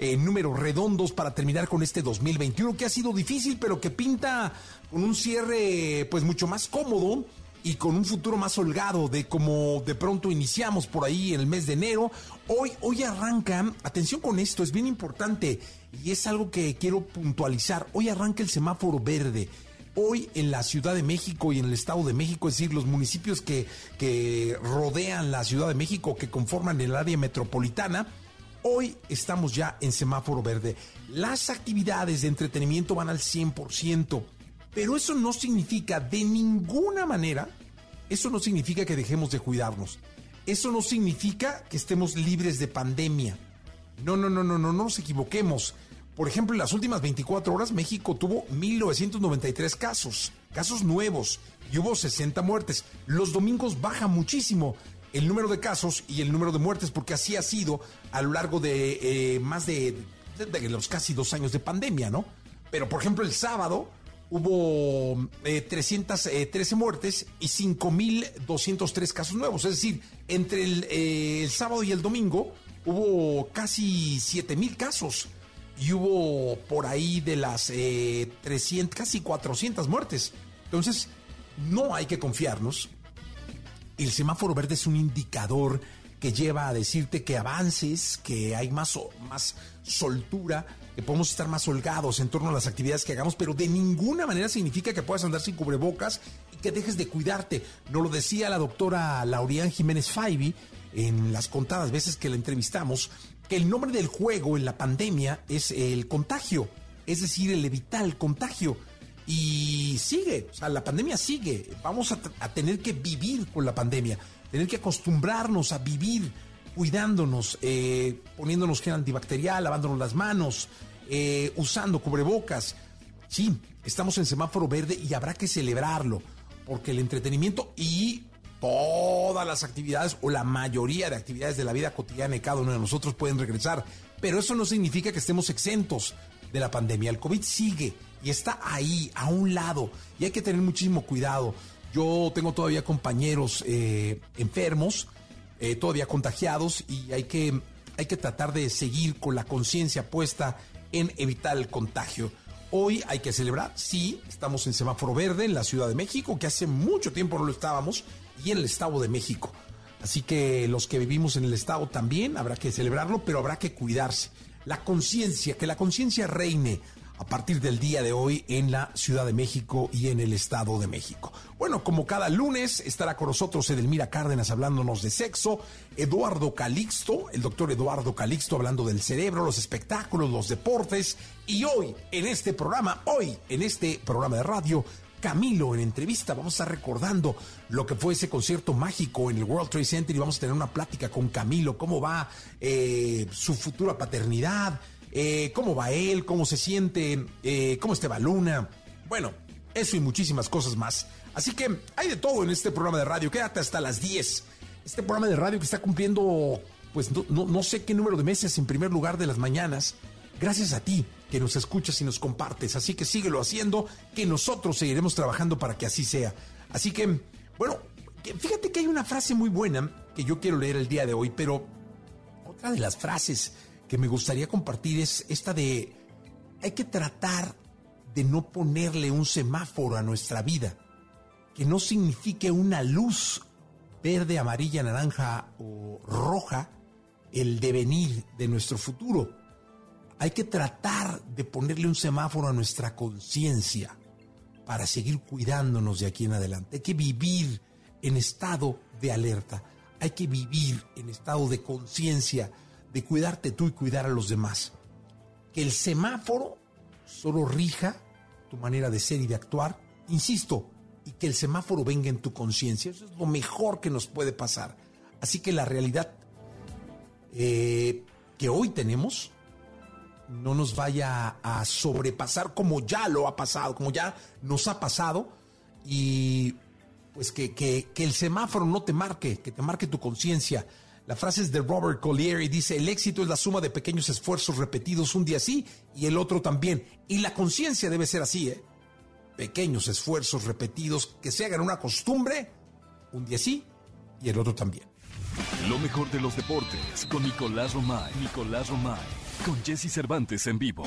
en números redondos para terminar con este 2021 que ha sido difícil, pero que pinta con un cierre pues mucho más cómodo y con un futuro más holgado de como de pronto iniciamos por ahí en el mes de enero. Hoy, hoy arranca, atención con esto, es bien importante y es algo que quiero puntualizar. Hoy arranca el semáforo verde. Hoy en la Ciudad de México y en el Estado de México, es decir, los municipios que, que rodean la Ciudad de México, que conforman el área metropolitana, Hoy estamos ya en semáforo verde. Las actividades de entretenimiento van al 100%, pero eso no significa de ninguna manera, eso no significa que dejemos de cuidarnos. Eso no significa que estemos libres de pandemia. No, no, no, no, no, no nos equivoquemos. Por ejemplo, en las últimas 24 horas México tuvo 1993 casos, casos nuevos, y hubo 60 muertes. Los domingos baja muchísimo el número de casos y el número de muertes, porque así ha sido a lo largo de eh, más de, los casi dos años de pandemia, ¿no? Pero, por ejemplo, el sábado hubo eh, 313 muertes y 5.203 casos nuevos. Es decir, entre el, eh, el, sábado y el domingo hubo casi 7.000 casos y hubo por ahí de las 300, eh, casi 400 muertes. Entonces, no hay que confiarnos el semáforo verde es un indicador que lleva a decirte que avances, que hay más, más soltura, que podemos estar más holgados en torno a las actividades que hagamos, pero de ninguna manera significa que puedas andar sin cubrebocas y que dejes de cuidarte. Nos lo decía la doctora Laurian Jiménez Faibi en las contadas veces que la entrevistamos, que el nombre del juego en la pandemia es el contagio, es decir, el evitar el contagio. Y sigue, o sea, la pandemia sigue. Vamos a, tener que vivir con la pandemia, tener que acostumbrarnos a vivir cuidándonos, eh, poniéndonos gel antibacterial, lavándonos las manos, eh, usando cubrebocas. Sí, estamos en semáforo verde y habrá que celebrarlo, porque el entretenimiento y todas las actividades o la mayoría de actividades de la vida cotidiana de cada uno de nosotros pueden regresar. Pero eso no significa que estemos exentos de la pandemia. El COVID sigue y está ahí, a un lado, y hay que tener muchísimo cuidado. Yo tengo todavía compañeros eh, enfermos, eh, todavía contagiados, y hay que, hay que tratar de seguir con la conciencia puesta en evitar el contagio. Hoy hay que celebrar, sí, estamos en semáforo verde en la Ciudad de México, que hace mucho tiempo no lo estábamos, y en el Estado de México. Así que los que vivimos en el Estado también habrá que celebrarlo, pero habrá que cuidarse. La conciencia, que la conciencia reine a partir del día de hoy en la Ciudad de México y en el Estado de México. Bueno, como cada lunes estará con nosotros Edelmira Cárdenas hablándonos de sexo, Eduardo Calixto, el doctor Eduardo Calixto hablando del cerebro, los espectáculos, los deportes y hoy en este programa, hoy en este programa de radio, Camilo en entrevista. Vamos a estar recordando lo que fue ese concierto mágico en el World Trade Center y vamos a tener una plática con Camilo, cómo va eh, su futura paternidad, eh, cómo va él, cómo se siente, eh, cómo está Luna. Bueno, eso y muchísimas cosas más. Así que hay de todo en este programa de radio. Quédate hasta las 10. Este programa de radio que está cumpliendo, pues no, no sé qué número de meses en primer lugar de las mañanas. Gracias a ti que nos escuchas y nos compartes. Así que síguelo haciendo, que nosotros seguiremos trabajando para que así sea. Así que, bueno, fíjate que hay una frase muy buena que yo quiero leer el día de hoy, pero otra de las frases que me gustaría compartir es esta de hay que tratar de no ponerle un semáforo a nuestra vida, que no signifique una luz verde, amarilla, naranja o roja, el devenir de nuestro futuro. Hay que tratar de ponerle un semáforo a nuestra conciencia para seguir cuidándonos de aquí en adelante. Hay que vivir en estado de alerta. Hay que vivir en estado de conciencia, de cuidarte tú y cuidar a los demás. Que el semáforo solo rija tu manera de ser y de actuar. Insisto, y que el semáforo venga en tu conciencia. Eso es lo mejor que nos puede pasar. Así que la realidad eh, que hoy tenemos no nos vaya a sobrepasar como ya lo ha pasado, como ya nos ha pasado. Y pues que, que, que el semáforo no te marque, que te marque tu conciencia. La frase es de Robert Collier y dice, el éxito es la suma de pequeños esfuerzos repetidos un día sí y el otro también. Y la conciencia debe ser así, ¿eh? Pequeños esfuerzos repetidos que se hagan una costumbre, un día sí y el otro también. Lo mejor de los deportes con Nicolás Romay. Nicolás Romay. Con Jesse Cervantes en vivo.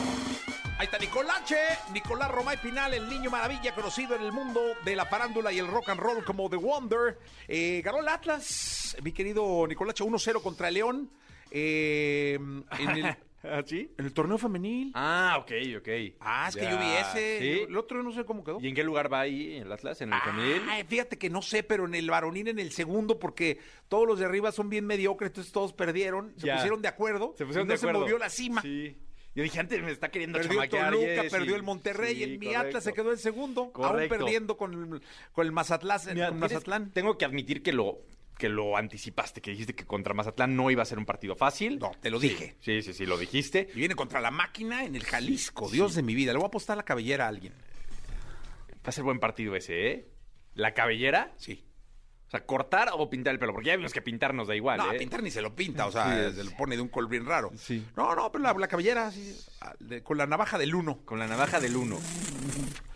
Ahí está Nicolache, Nicolás Romay Pinal, el niño maravilla conocido en el mundo de la parándula y el rock and roll como The Wonder. Eh, ganó el Atlas, mi querido Nicolache, 1-0 contra el León. Eh, en el, ¿Ah, sí? En el torneo femenil. Ah, ok, ok. Ah, es que yo vi ese. ¿sí? El otro no sé cómo quedó. ¿Y en qué lugar va ahí el Atlas? ¿En el femenil? Ah, fíjate que no sé, pero en el varonil en el segundo, porque todos los de arriba son bien mediocres, entonces todos perdieron, se Ya. pusieron de acuerdo, Se pusieron y no de acuerdo. se movió la cima. Sí. Yo dije, antes me está queriendo Perdió chamaquear. Toluca, perdió el Monterrey, Sí, el mi. Atlas se quedó en segundo, aún perdiendo con el, con el Mazatlán. Mira, con Mazatlán. Tengo que admitir que lo que lo anticipaste, que dijiste que contra Mazatlán no iba a ser un partido fácil. No, te lo Sí, dije. Sí, sí, sí, lo dijiste. Y viene contra la máquina en el Jalisco, Dios de mi vida. Le voy a apostar la cabellera a alguien. Va a ser buen partido ese, ¿eh? La cabellera, Sí. Sea, cortar o pintar el pelo, porque ya vimos que pintar nos da igual, No, ¿eh? pintar ni se lo pinta, o sea, Sí. se lo pone de un color bien raro. Sí. No, no, pero la, la cabellera, sí, con la navaja del uno. Con la navaja del uno.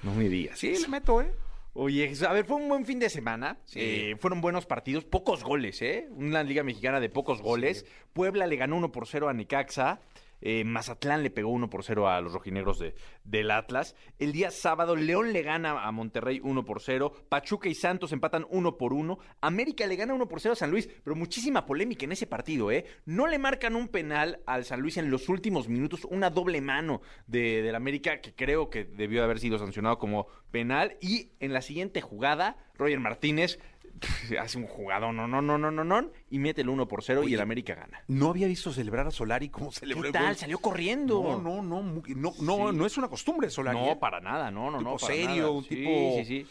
No me digas. Sí, le meto, ¿eh? Oye, a ver, fue un buen fin de semana. Sí. Eh, fueron buenos partidos, pocos goles, ¿eh? Una liga mexicana de pocos goles. Puebla le ganó 1 por 0 a Necaxa. Eh, Mazatlán le pegó 1 por 0 a los rojinegros de, del Atlas. El día sábado, León le gana a Monterrey 1 por 0. Pachuca y Santos empatan 1 por 1. América le gana 1 por 0 a San Luis, pero muchísima polémica en ese partido, ¿eh? No le marcan un penal al San Luis en los últimos minutos, una doble mano de, del América que creo que debió de haber sido sancionado como penal. Y en la siguiente jugada, Roger Martínez hace un jugador, no, no, no, no, no, no, y mete el 1 por 0 y el América gana. No había visto celebrar a Solari como celebró ¿Qué tal? Salió corriendo. No, no, no, no, no, Sí. no es una costumbre Solari. No, ¿eh? para nada, no, no, no. tipo para serio, nada. un Sí, tipo Sí, sí.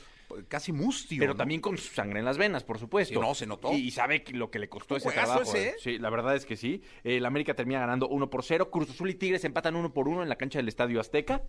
casi mustio. Pero ¿no? también con sangre en las venas, por supuesto. No, se notó. Y, y sabe lo que le costó ese trabajo. ese, eh. ¿eh? Sí, la verdad es que sí. El América termina ganando 1 por 0. Cruz Azul y Tigres empatan 1 por 1 en la cancha del Estadio Azteca.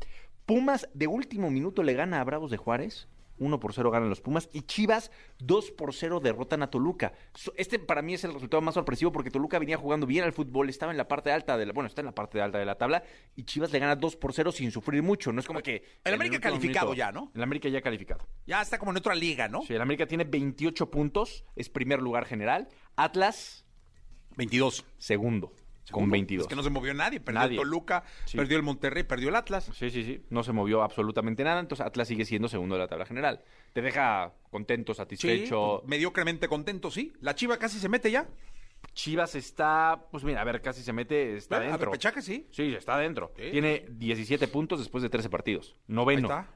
Pumas de último minuto le gana a Bravos de Juárez. 1 por 0 ganan los Pumas. Y Chivas 2 por 0 derrotan a Toluca. Este para mí es el resultado más sorpresivo porque Toluca venía jugando bien al fútbol. Estaba en la parte alta de la, bueno, está en la parte alta de la tabla. Y Chivas le gana 2 por 0 sin sufrir mucho. No es como que. El América calificado minuto- ya, ¿no? El América ya calificado. Ya está como en otra liga, ¿no? Sí, el América tiene 28 puntos, es primer lugar general. Atlas, 22. segundo, con Segundo. 22. Es que no se movió nadie. Perdió Nadie. Toluca, Sí. perdió el Monterrey, perdió el Atlas. Sí, sí, sí, no se movió absolutamente nada, entonces Atlas sigue siendo segundo de la tabla general. Te deja contento, Sí, satisfecho. pues, mediocremente contento, sí. La Chiva casi se mete ya. Chivas está, pues mira, a ver, casi se mete, está. A dentro. repechaje, sí. Sí, está dentro. Sí. Tiene 17 puntos después de 13 partidos. Ahí Noveno. está.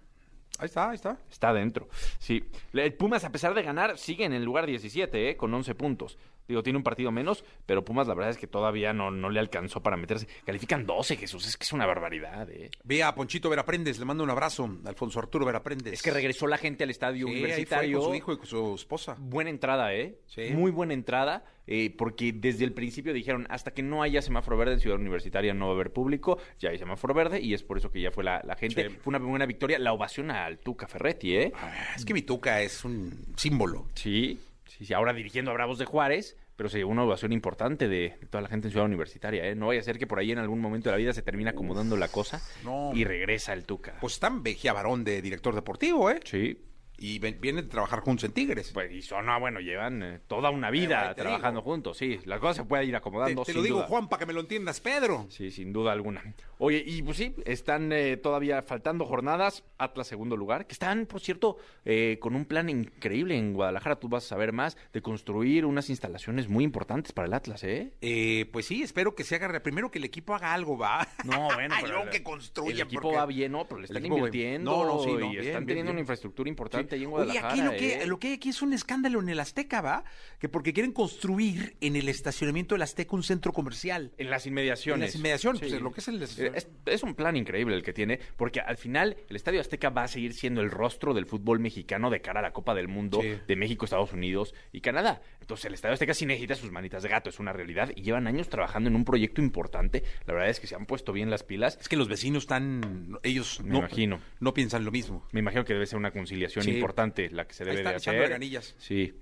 Ahí está, ahí está. Está dentro. Sí. El Pumas, a pesar de ganar, sigue en el lugar 17, ¿eh? con 11 puntos. Digo, tiene un partido menos, pero Pumas la verdad es que todavía no, no le alcanzó para meterse. Califican 12, Jesús. Es que es una barbaridad, ¿eh? Ve a Ponchito Veraprendes, le mando un abrazo. Alfonso Arturo Veraprendes. Es que regresó la gente al estadio Sí, ahí fue universitario. con su hijo y con su esposa. Buena entrada, ¿eh? Sí. Muy buena entrada, eh, porque desde el principio dijeron, hasta que no haya semáforo verde en Ciudad Universitaria no va a haber público, ya hay semáforo verde, y es por eso que ya fue la, la gente. Sí. Fue una buena victoria. La ovación al Tuca Ferretti, ¿eh? Ah, Es que mi Tuca es un símbolo. Sí, sí, sí. Ahora dirigiendo a Bravos de Juárez, pero se llevó una ovación importante de, de toda la gente en Ciudad Universitaria, ¿eh? No vaya a ser que por ahí en algún momento de la vida se termina acomodando la cosa no. y regresa el Tuca. Pues en Vejía Varón de director deportivo, ¿eh? sí. y ven- vienen de trabajar juntos en Tigres. Pues, y son, ah, bueno, llevan eh, toda una vida te trabajando digo. juntos, sí. Las cosas se pueden ir te acomodando, te sin lo digo, duda. Juan, para que me lo entiendas, Pedro. Sí, sin duda alguna. Oye, y pues sí, están eh, todavía faltando jornadas. Atlas segundo lugar, que están, por cierto, eh, con un plan increíble en Guadalajara. Tú vas a saber más de construir unas instalaciones muy importantes para el Atlas, ¿eh? Eh, pues sí, espero que se haga. Primero que el equipo haga algo, va. No, bueno, Ay, pero el- que construya. El equipo porque- va bien, ¿no? Pero le están invirtiendo No, no, sí, no, y bien, están bien, teniendo bien. una infraestructura importante ahí en Oye, Guadalajara. aquí lo que, ¿eh? lo que hay aquí es un escándalo en el Azteca, ¿va? Que porque quieren construir en el estacionamiento del Azteca un centro comercial. En las inmediaciones. En las inmediaciones, pues, lo que es el- Es, es un plan increíble el que tiene, porque al final el Estadio Azteca va a seguir siendo el rostro del fútbol mexicano de cara a la Copa del Mundo Sí. de México, Estados Unidos y Canadá. Entonces el Estadio Azteca sí necesita sus manitas de gato, es una realidad, y llevan años trabajando en un proyecto importante. La verdad es que se han puesto bien las pilas. Es que los vecinos están, ellos Me no, imagino. no piensan lo mismo. Me imagino que debe ser una conciliación Sí. importante la que se Ahí debe están de hacer. reganillas. Sí.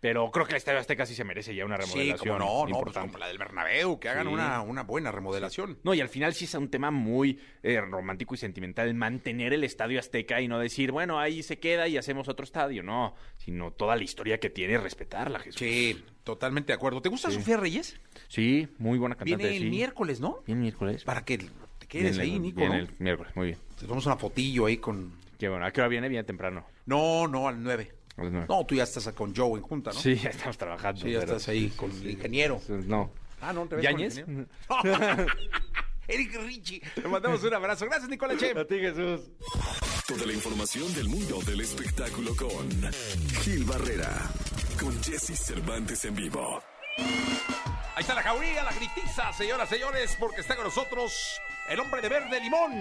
Pero creo que el Estadio Azteca sí se merece ya una Sí, remodelación como no, no, pues como la del Bernabéu, que hagan Sí. una, una buena remodelación. No, y al final sí es un tema muy eh, romántico y sentimental mantener el estadio Azteca y no decir, bueno, ahí se queda y hacemos otro estadio. No, sino toda la historia que tiene, respetarla, Jesús. Sí, totalmente de acuerdo. ¿Te gusta Sofía Reyes? Sí, muy buena cantante. Viene el sí. miércoles, ¿no? Viene el miércoles. Para que te quedes Viene ahí, el- Nico, viene ¿no? el miércoles, muy bien. Te tomamos una fotillo ahí con... Qué bueno. ¿A qué hora viene? Viene temprano. No, no, al 9. A las nueve. No, tú ya estás con Joe en junta, ¿no? Sí, ya estamos trabajando. Sí, ya pero- estás ahí con el ingeniero. No. Ah, no, te ves con el ¿Yañez? ingeniero. Eric Richie. Le mandamos un abrazo. Gracias, Nicola Che. A ti, Jesús. Toda la información del mundo del espectáculo con Gil Barrera, con Jesse Cervantes en vivo. Ahí está la jauría, la gritiza, señoras, señores, porque está con nosotros el hombre de verde limón.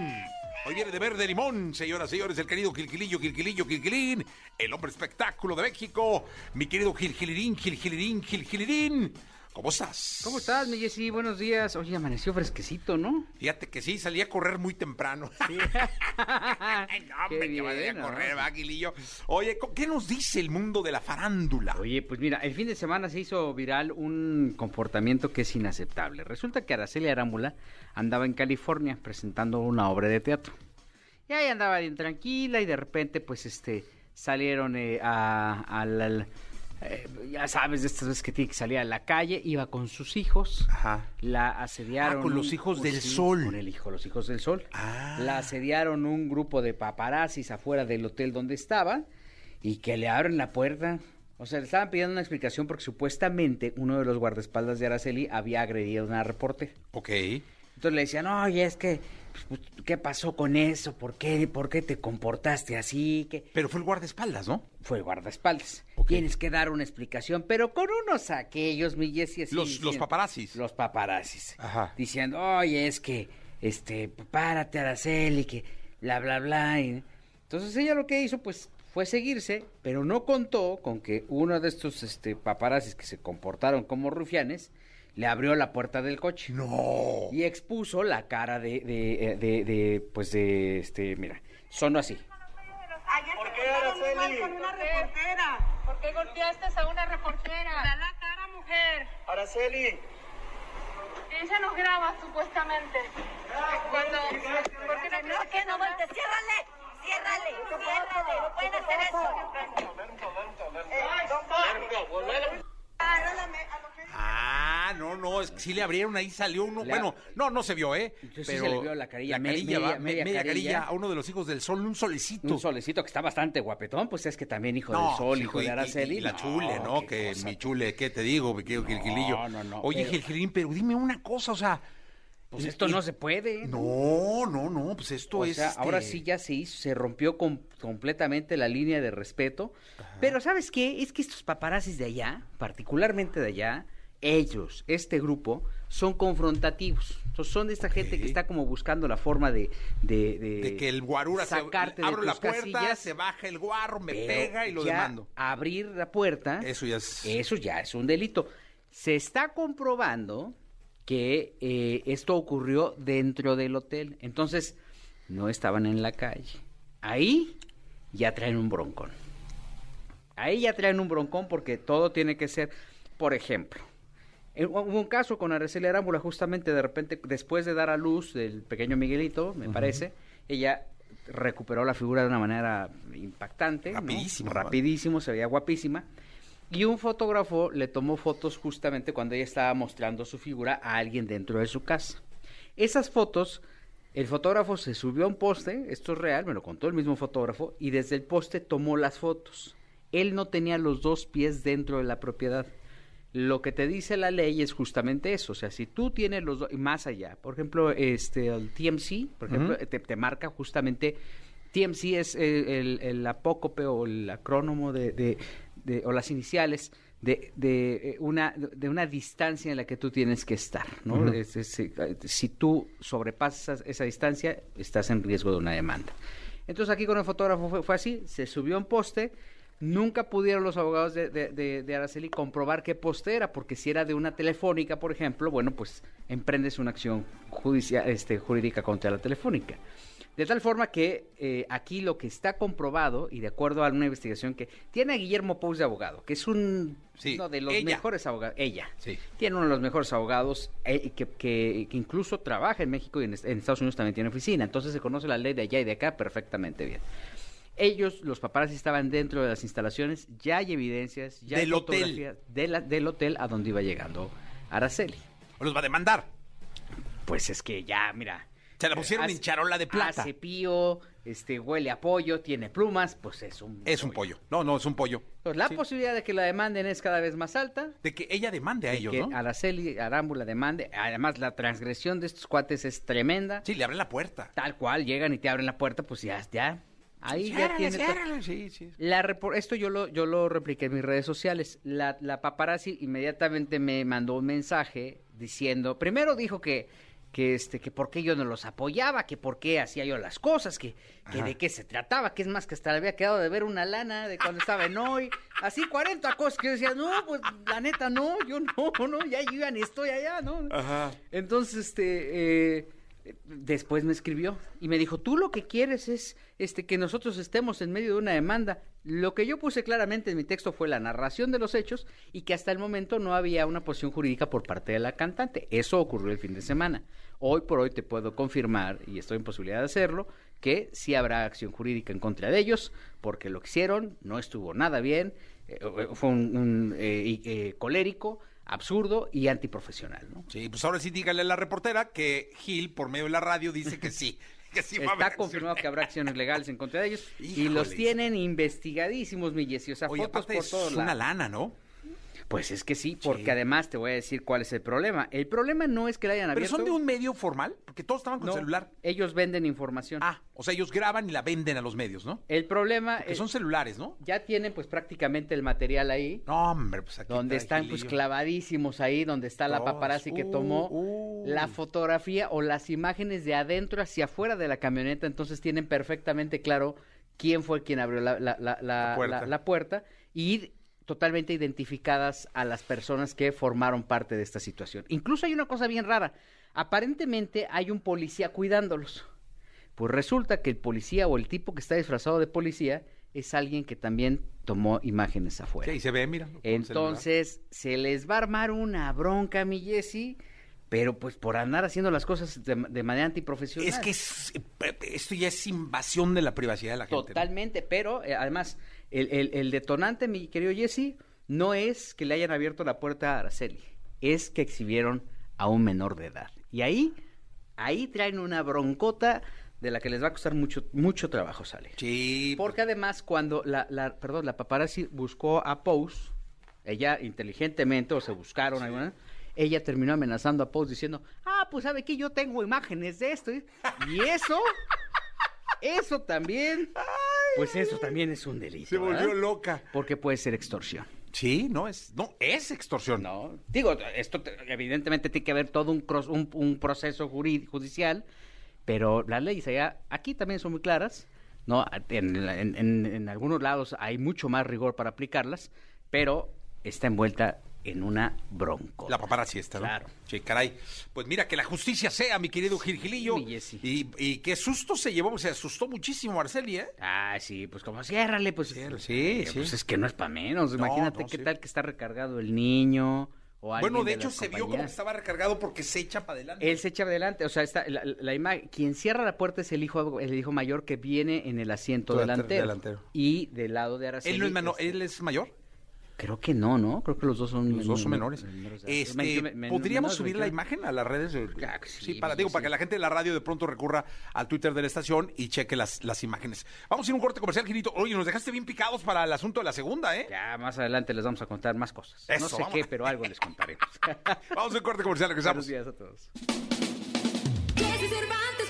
Hoy viene de verde limón, señoras, señores, el querido Gilgilillo, Gilgilillo, Gilgilín, el hombre espectáculo de México, mi querido Gilgilirín, Gilgilirín, Gilgilirín. ¿Cómo estás? ¿Cómo estás, mi Jessy? Buenos días. Oye, amaneció fresquecito, ¿no? Fíjate que sí, salí a correr muy temprano. Ay, no, hombre, Qué que vaya a bien, correr, ¿no? va, Gilillo. Oye, ¿co- ¿qué nos dice el mundo de la farándula? Oye, pues mira, el fin de semana se hizo viral un comportamiento que es inaceptable. Resulta que Araceli Arámbula andaba en California presentando una obra de teatro. Y ahí andaba bien tranquila y de repente, pues, este, salieron eh, a, al- eh, ya sabes, de estas veces que tiene que salir a la calle, iba con sus hijos. Ajá. La asediaron. Ah, con los hijos un- del sí, sol. Con el hijo, los hijos del sol. Ah. La asediaron un grupo de paparazzis afuera del hotel donde estaba y que le abren la puerta. O sea, le estaban pidiendo una explicación porque supuestamente uno de los guardaespaldas de Araceli había agredido a una reportera. Ok. Entonces le decían, oye, es que, ¿qué pasó con eso? ¿Por qué, ¿Por qué te comportaste así? ¿Qué? Pero fue el guardaespaldas, ¿no? Fue el guardaespaldas. Tienes que dar una explicación, pero con unos aquellos, mi Jessy, Los- los diciendo- paparazzis. Los paparazzis. Ajá. Diciendo, oye, es que, este, párate, Araceli, que bla, bla, bla. y- Entonces ella lo que hizo, pues, fue seguirse, pero no contó con que uno de estos, este, paparazzis que se comportaron como rufianes, le abrió la puerta del coche. No. Y expuso la cara de, de, de, de, pues, de, este, mira, sonó así. Ayer ¿Por qué, Araceli? con una ¿Por qué? reportera. ¿Por qué golpeaste a una reportera? Da la cara, mujer. Araceli. Ella nos graba, supuestamente. Cuando... ¿Por qué no No, que no volte, ciérrale, ciérrale, ciérrale, no pueden hacer eso. A lo que- Ah, no, no, es que sí le abrieron, ahí salió uno. Bueno, no, no se vio, ¿eh? Sí se le vio la carilla, me- carilla, media- va, me- media media carilla. carilla. a uno de los hijos del sol, un solecito. Un solecito que está bastante guapetón, pues es que también hijo No, del sol, hijo de Araceli. Y, la chule, ¿no? Que cosa. mi chule, ¿qué te digo, mi querido Gilgilillo? No, no, no, Oye, pero- Gilgilín, pero dime una cosa, o sea. Pues esto y- no se puede. No, no, no, pues esto O es. sea, este, ahora sí ya se hizo, se rompió com- completamente la línea de respeto. Pero ¿sabes qué? Es que estos paparazzis de allá, particularmente de allá, ellos, este grupo, son confrontativos. Entonces, son de esta gente Ok. que está como buscando la forma de... De, de- De que el guarura se sacarte de abro la tus puerta, casillas, se baja el guarro, me pega y lo ya demando. abrir la puerta... Eso ya es. Eso ya es un delito. Se está comprobando que eh, esto ocurrió dentro del hotel. Entonces, no estaban en la calle. Ahí ya traen un broncón. Ahí ya traen un broncón porque todo tiene que ser, por ejemplo, eh, hubo un caso con Araceli Arámbula, justamente de repente, después de dar a luz del pequeño Miguelito, me parece, ella recuperó la figura de una manera impactante. ¿no? Rapidísimo, Rapidísimo, se veía guapísima. Y un fotógrafo le tomó fotos justamente cuando ella estaba mostrando su figura a alguien dentro de su casa. Esas fotos, el fotógrafo se subió a un poste, esto es real, me lo contó el mismo fotógrafo, y desde el poste tomó las fotos. Él no tenía los dos pies dentro de la propiedad. Lo que te dice la ley es justamente eso, o sea, si tú tienes los dos, y más allá, por ejemplo, este, el TMC, por ejemplo, te, te marca justamente, TMC es eh, el, el apócope o el acrónomo de, de- de- o las iniciales de, de, eh, una, de una distancia en la que tú tienes que estar, ¿no? Es- es, eh, si tú sobrepasas esa distancia, estás en riesgo de una demanda. Entonces aquí con el fotógrafo fue, fue así, se subió un poste, nunca pudieron los abogados de, de, de- de Araceli comprobar qué poste era, porque si era de una telefónica, por ejemplo, bueno, pues emprendes una acción judicial, este, jurídica contra la telefónica. De tal forma que eh, aquí lo que está comprobado, y de acuerdo a una investigación que tiene a Guillermo Pous de abogado, que es un, Sí, uno de los ella. mejores abogados, ella, Sí. tiene uno de los mejores abogados eh, que, que- que incluso trabaja en México y en, en Estados Unidos también tiene oficina, entonces se conoce la ley de allá y de acá perfectamente bien. Ellos, los paparazzi, estaban dentro de las instalaciones, ya hay evidencias, ya hay Del hotel. fotografías de la- del hotel a donde iba llegando Araceli. O los va a demandar. Pues es que ya, mira. Se la pusieron hace- en charola de plata. Hace pío, este, huele a pollo, tiene plumas, pues es un Es un pollo. No, no, es un pollo. Entonces, la posibilidad de que la demanden es cada vez más alta. De que ella demande a ellos, que ¿no? Araceli Arámbula demande. Además, la transgresión de estos cuates es tremenda. Sí, le abren la puerta. Tal cual, llegan y te abren la puerta, pues ya, ya. Ahí ya tiene. Sí, sí. La esto yo lo, yo lo repliqué en mis redes sociales. La, la paparazzi inmediatamente me mandó un mensaje diciendo, primero dijo que, que este, que por qué yo no los apoyaba, que por qué hacía yo las cosas, que, que de qué se trataba, que es más que hasta le había quedado de ver una lana de cuando estaba en hoy, así 40 cosas que yo decía, no, pues la neta no, yo no, no, ya yo ya ni estoy allá, ¿no? Ajá. Entonces, este, eh, después me escribió y me dijo, tú lo que quieres es este, que nosotros estemos en medio de una demanda. Lo que yo puse claramente en mi texto fue la narración de los hechos y que hasta el momento no había una posición jurídica por parte de la cantante. Eso ocurrió el fin de semana. Hoy por hoy te puedo confirmar, y estoy en posibilidad de hacerlo, que sí habrá acción jurídica en contra de ellos, porque lo que hicieron no estuvo nada bien, eh, fue un, eh, eh, colérico, absurdo y antiprofesional, ¿no? Sí, pues ahora sí dígale a la reportera que Gil, por medio de la radio, dice que sí. Que sí va a haber Está confirmado que habrá acciones legales en contra de ellos y los tienen investigadísimos, mi Jessy. O sea, Oye, fotos por es todos una lados. lana, ¿no? Pues es que sí, porque Sí. además te voy a decir cuál es el problema. El problema no es que la hayan Pero abierto. son de un medio formal, porque todos estaban con No, celular. Ellos venden información. Ah, o sea, ellos graban y la venden a los medios, ¿no? El problema Que son celulares, ¿no? ya tienen pues prácticamente el material ahí. No, hombre, pues aquí donde están pues clavadísimos ahí, donde está la paparazzi que tomó uh. la fotografía o las imágenes de adentro hacia afuera de la camioneta, entonces tienen perfectamente claro quién fue quien abrió la, la- la- la- La puerta. la- la puerta y totalmente identificadas a las personas que formaron parte de esta situación. Incluso hay una cosa bien rara, aparentemente hay un policía cuidándolos. Pues resulta que el policía o el tipo que está disfrazado de policía es alguien que también tomó imágenes afuera. Sí, se ve, mira. Entonces, se les va a armar una bronca, mi Jessy, pero pues por andar haciendo las cosas de, de manera antiprofesional. Es que es- esto ya es invasión de la privacidad de la gente. ¿no? Totalmente, pero eh, además, el, el- el detonante, mi querido Jesse, no es que le hayan abierto la puerta a Araceli, es que exhibieron a un menor de edad. Y ahí, ahí traen una broncota de la que les va a costar mucho, mucho trabajo salir. Sí. Porque además cuando la, la perdón, la paparazzi buscó a Pose, ella inteligentemente o se buscaron alguna, ella terminó amenazando a Pose diciendo, "Ah, pues sabe que yo tengo imágenes de esto." ¿eh?". Y eso eso también pues eso también es un delito. Se volvió ¿verdad? loca. Porque puede ser extorsión. Sí, no es, no, es extorsión. No, digo, esto te- evidentemente tiene que haber todo un, cros- un, un proceso juri- judicial, pero las leyes allá, aquí también son muy claras, ¿no? En, en- en- en algunos lados hay mucho más rigor para aplicarlas, pero está envuelta en una bronco. La paparazzi está, ¿no? Claro. Sí, caray. Pues mira, que la justicia sea, mi querido Gilgilillo. Sí, mi Jessy. y, y qué susto se llevó, se asustó muchísimo Arceli, ¿eh? Ah, sí, pues como ciérrale, pues. Sí, eh, sí, Pues es que no es para menos. No, Imagínate no, qué sí. tal que está recargado el niño o Bueno, de de hecho se vio como que estaba recargado porque se echa para adelante. Él se echa adelante, o sea, está, la, la imagen, quien cierra la puerta es el hijo, el hijo mayor que viene en el asiento Delante- delantero, delantero. Y del lado de Araceli. ¿Él, no es mano- es- ¿Él es mayor? Creo que no, ¿no? Creo que los dos son Los dos son men- menores. Este, Men- men- ¿Podríamos subir la 21. imagen a las redes? de- que sí, para, sí, digo, sí. para que la gente de la radio de pronto recurra al Twitter de la estación y cheque las, las imágenes. Vamos a ir a un corte comercial, Girito. Oye, nos dejaste bien picados para el asunto de la segunda, ¿eh? Ya más adelante les vamos a contar más cosas. no Eso, sé vamos. qué, pero algo les contaremos. Vamos a un corte comercial, Buenos regresamos. días a todos.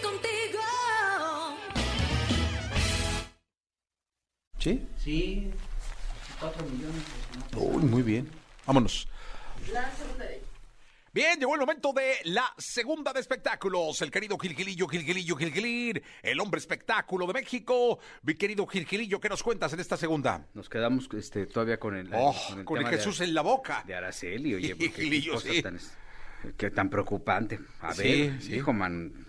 Contigo. ¿Sí? Sí, 4 millones. Uy, muy bien. Vámonos. Bien, llegó el momento de la segunda de espectáculos. El querido Gilgilillo, Gilgilillo, Gilgilir, el hombre espectáculo de México. Mi querido Gilgilillo, ¿qué nos cuentas en esta segunda? Nos quedamos este, todavía con el, Oh, con el Jesús en la boca. de Araceli, oye, porque qué sí. tan, qué tan preocupante. A Sí, ver, sí. hijo, man,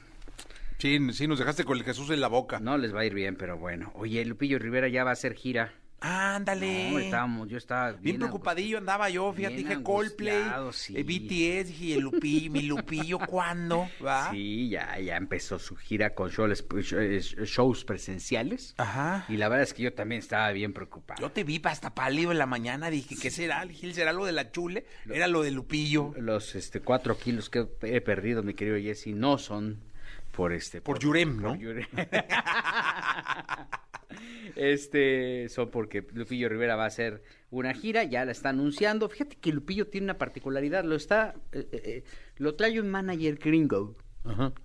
Sí, sí, nos dejaste con el Jesús en la boca. no les va a ir bien, pero bueno. Oye, Lupillo Rivera ya va a hacer gira. Ándale. No, estábamos, yo estaba Bien preocupadillo andaba yo, fíjate, dije Coldplay, sí. eh, BTS, dije el Lupillo, mi Lupillo, ¿cuándo? ¿Va? Sí, ya, ya empezó su gira con shows, shows presenciales. Ajá. Y la verdad es que yo también estaba bien preocupado. Yo te vi hasta pálido en la mañana, dije, ¿qué será? Gil, ¿será lo de la chule? Era lo de Lupillo. Los este, cuatro kilos que he perdido, mi querido Jesse, no son por este... Por Yurem, ¿no? Yurem. este, son porque Lupillo Rivera va a hacer una gira, ya la está anunciando. Fíjate que Lupillo tiene una particularidad, lo está... eh, eh, eh, lo trae un manager gringo.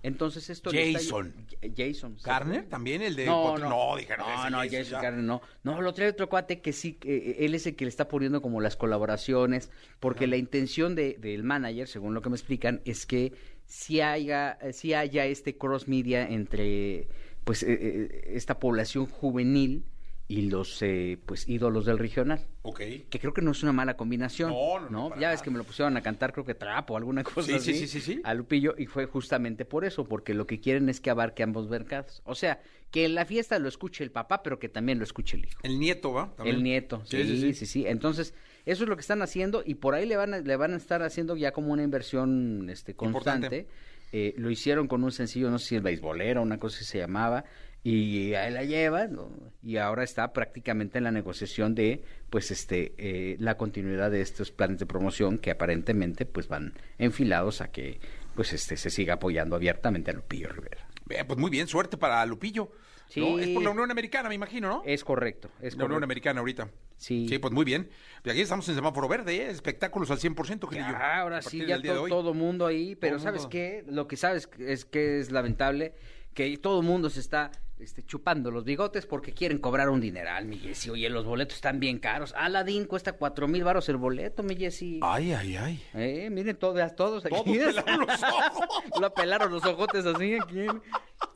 Entonces esto... está- Jason. Jason. ¿sí? ¿Garner también? El de... No, no, dije, no, ese no, Jason Jason ya. Garner no. No, lo trae otro cuate que sí, que, eh, él es el que le está poniendo como las colaboraciones, porque la intención de, del manager, según lo que me explican, es que si haya, si haya este cross media entre, pues, eh, eh, esta población juvenil y los, eh, pues, ídolos del regional. Ok. Que creo que no es una mala combinación. No, no, Ya ves que me lo pusieron a cantar, creo que trapo o alguna cosa Sí, sí, así. sí, sí, sí. A Lupillo, y fue justamente por eso, porque lo que quieren es que abarque ambos mercados. O sea, que en la fiesta lo escuche el papá, pero que también lo escuche el hijo. El nieto, ¿va? También. El nieto, sí sí, sí, sí, Entonces, eso es lo que están haciendo y por ahí le van a, le van a estar haciendo ya como una inversión este, constante. Importante. Eh, lo hicieron con un sencillo, no sé si el beisbolero, una cosa que se llamaba, y ahí la llevan, ¿no? y ahora está prácticamente en la negociación de, pues, este, eh, la continuidad de estos planes de promoción que aparentemente, pues, van enfilados a que, pues, este, se siga apoyando abiertamente a Lupillo Rivera. Eh, pues muy bien, suerte para Lupillo. Sí. ¿no? Es por la Unión Americana, me imagino, ¿no? Es correcto, es la Unión. Americana ahorita. Sí. Sí, pues muy bien. Y aquí estamos en semáforo verde, ¿eh? Espectáculos al 100%, Gilillo. Ya, ahora sí, ya to- todo mundo ahí, pero Todo ¿sabes mundo. qué? Lo que sabes es que es lamentable que todo el mundo se está este, chupando los bigotes porque quieren cobrar un dineral, mi Jessy. Oye, los boletos están bien caros. Aladdin cuesta cuatro mil baros el boleto, mi Jessy. Ay, ay, ay. Eh, miren, todos, todos aquí. Todos pelaron los ojos. Lo pelaron los ojotes así aquí.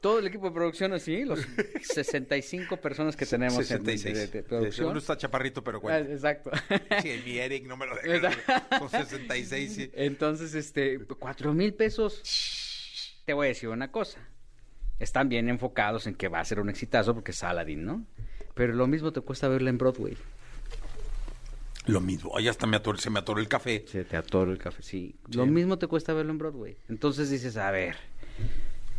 Todo el equipo de producción así, los 65 personas que tenemos en- 66. de, de Sí, producción. Uno está chaparrito, pero Ah, cuenta. exacto. Sí, el mi Eric no me lo deja. Son 66, sí. Entonces, este, cuatro mil pesos. Te voy a decir una cosa. Están bien enfocados en que va a ser un exitazo porque es Aladdin, ¿no? Pero lo mismo te cuesta verla en Broadway. Lo mismo. Ay, hasta me atoró, se me atoró el café. Se te atoró el café, sí. Lo mismo te cuesta verlo en Broadway. Entonces dices, a ver,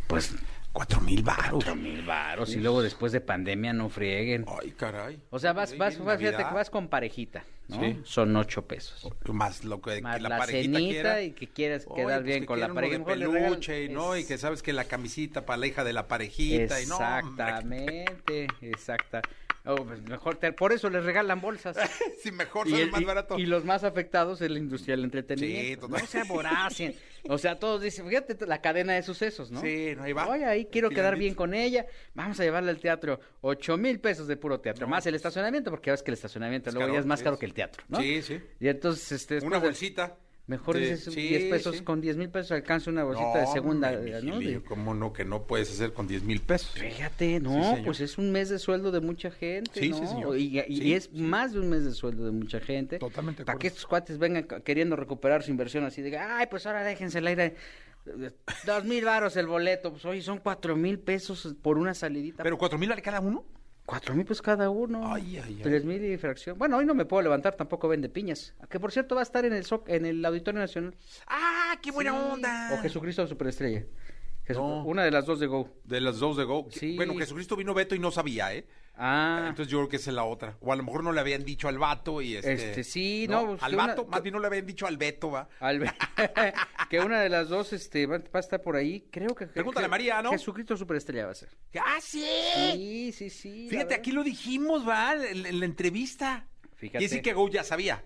pues Cuatro mil baros. cuatro mil varos y luego después de pandemia no frieguen. Ay, caray. O sea, vas, Ahí vas, vas, fíjate que vas con parejita, ¿no? Sí. Son ocho pesos. Más lo que, Más que la, la parejita cenita quiera. y que quieras Oye, quedar pues bien que con la quieren pareja. peluche, ¿no? Es- Y que sabes que la camisita para la hija de la parejita y no. Exactamente, exacta. Oh, pues mejor te- por eso les regalan bolsas. Sí, mejor, Y, el- más barato. y los más afectados es la industria del entretenimiento. Sí. No se aboracen. O sea, todos dicen, fíjate la cadena de sucesos, ¿no? Sí, no, ahí va. Oye, ahí quiero quedar bien con ella. Vamos a llevarla al teatro. Ocho mil pesos de puro teatro. más el estacionamiento, porque ves que el estacionamiento Es luego ya es más caro que el teatro, ¿no? Sí, sí. Y entonces, este, Una de- bolsita. Mejor de- dices sí, 10 pesos, sí. con 10 mil pesos alcanza una bolsita de segunda, hombre, mi ¿no? Gilillo, De- ¿Cómo no? Que no puedes hacer con 10 mil pesos. Fíjate, no, pues es un mes de sueldo de mucha gente, Sí, ¿no? sí, señor. Y, es más de un mes de sueldo de mucha gente. Totalmente Para que estos cuates vengan queriendo recuperar su inversión así de, ay, pues ahora déjense el aire. Dos mil varos el boleto, pues oye, son cuatro mil pesos por una salidita. ¿Pero cuatro mil vale cada uno? Cuatro mil pesos cada uno. Ay, ay. Tres mil y fracción. Bueno, hoy no me puedo levantar, tampoco vende piñas. Que por cierto va a estar en el en el Auditorio Nacional. ¡Ah, qué buena onda! O Jesucristo Superestrella. Jesu- No. Una de las dos de Go. De las dos de Go. Sí. Bueno, Jesucristo vino Beto y no sabía, ¿eh? Ah, Entonces yo creo que esa es la otra. O a lo mejor no le habían dicho al vato y este... Este, sí, no, pues, al que una- vato, más bien no le habían dicho al Beto, va. al- que una de las dos este, va, a estar por ahí. Creo que. Pregúntale que- a María, ¿no? Jesucristo Superestrella va a ser. ¡Ah, sí! Sí, sí, sí. Fíjate, aquí lo dijimos, va, en, en la entrevista. Fíjate. Quiere decir que Go ya sabía.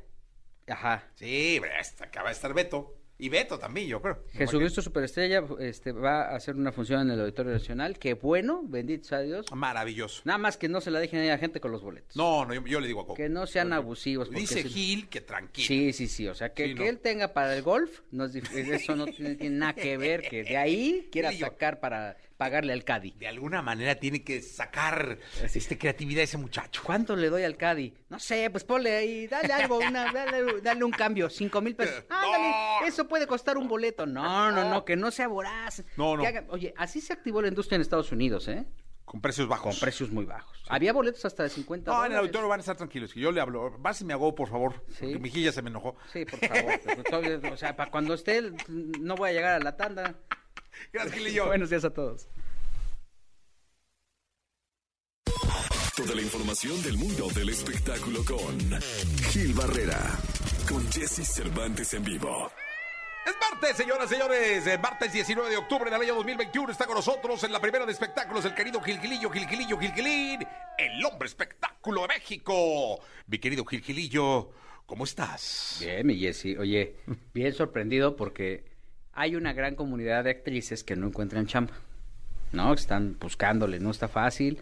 Ajá. Sí, acaba de estar Beto. Y Beto también, yo creo. Jesucristo Superestrella este, va a hacer una función en el Auditorio Nacional. Que bueno, bendito sea Dios. Maravilloso. Nada más que no se la dejen ahí a la gente con los boletos. No, no, yo, yo le digo a Go. Que no sean abusivos. Dice si- Gil que tranquilo. Sí, sí, sí. O sea, que, Sí, que no. él tenga para el golf, no es eso no tiene, tiene nada que ver. Que de ahí quiera sacar para pagarle al Cadi. De alguna manera tiene que sacar este, creatividad a ese muchacho. ¿Cuánto le doy al Cadi? No sé, pues ponle ahí, dale algo, una, dale, dale un cambio, cinco mil pesos. Ándale, No. eso puede costar un boleto. No, no, no, que no sea voraz. No, no. Que haga- Oye, así se activó la industria en Estados Unidos, ¿eh? Con precios bajos. Con precios muy bajos. Había boletos hasta de 50 No, en el dólares. auditorio van a estar tranquilos. Que yo le hablo. Páseme a Go, por favor. Sí. Porque Mejilla se me enojó. Sí, por favor. pues, o sea, para cuando esté, no voy a llegar a la tanda. Gracias, Gilillo. Buenos días a todos. Toda la información del mundo del espectáculo con Gil Barrera, con Jesse Cervantes en vivo. Es martes, señoras y señores. Martes 19 de octubre del año 2021. Está con nosotros en la primera de espectáculos el querido Gilgilillo, Gilgilillo, Gilgilín, el hombre espectáculo de México. Mi querido Gilgilillo, ¿cómo estás? Bien, mi Jessy. Oye, bien sorprendido porque hay una gran comunidad de actrices que no encuentran chamba. ¿No? Están buscándole, no está fácil.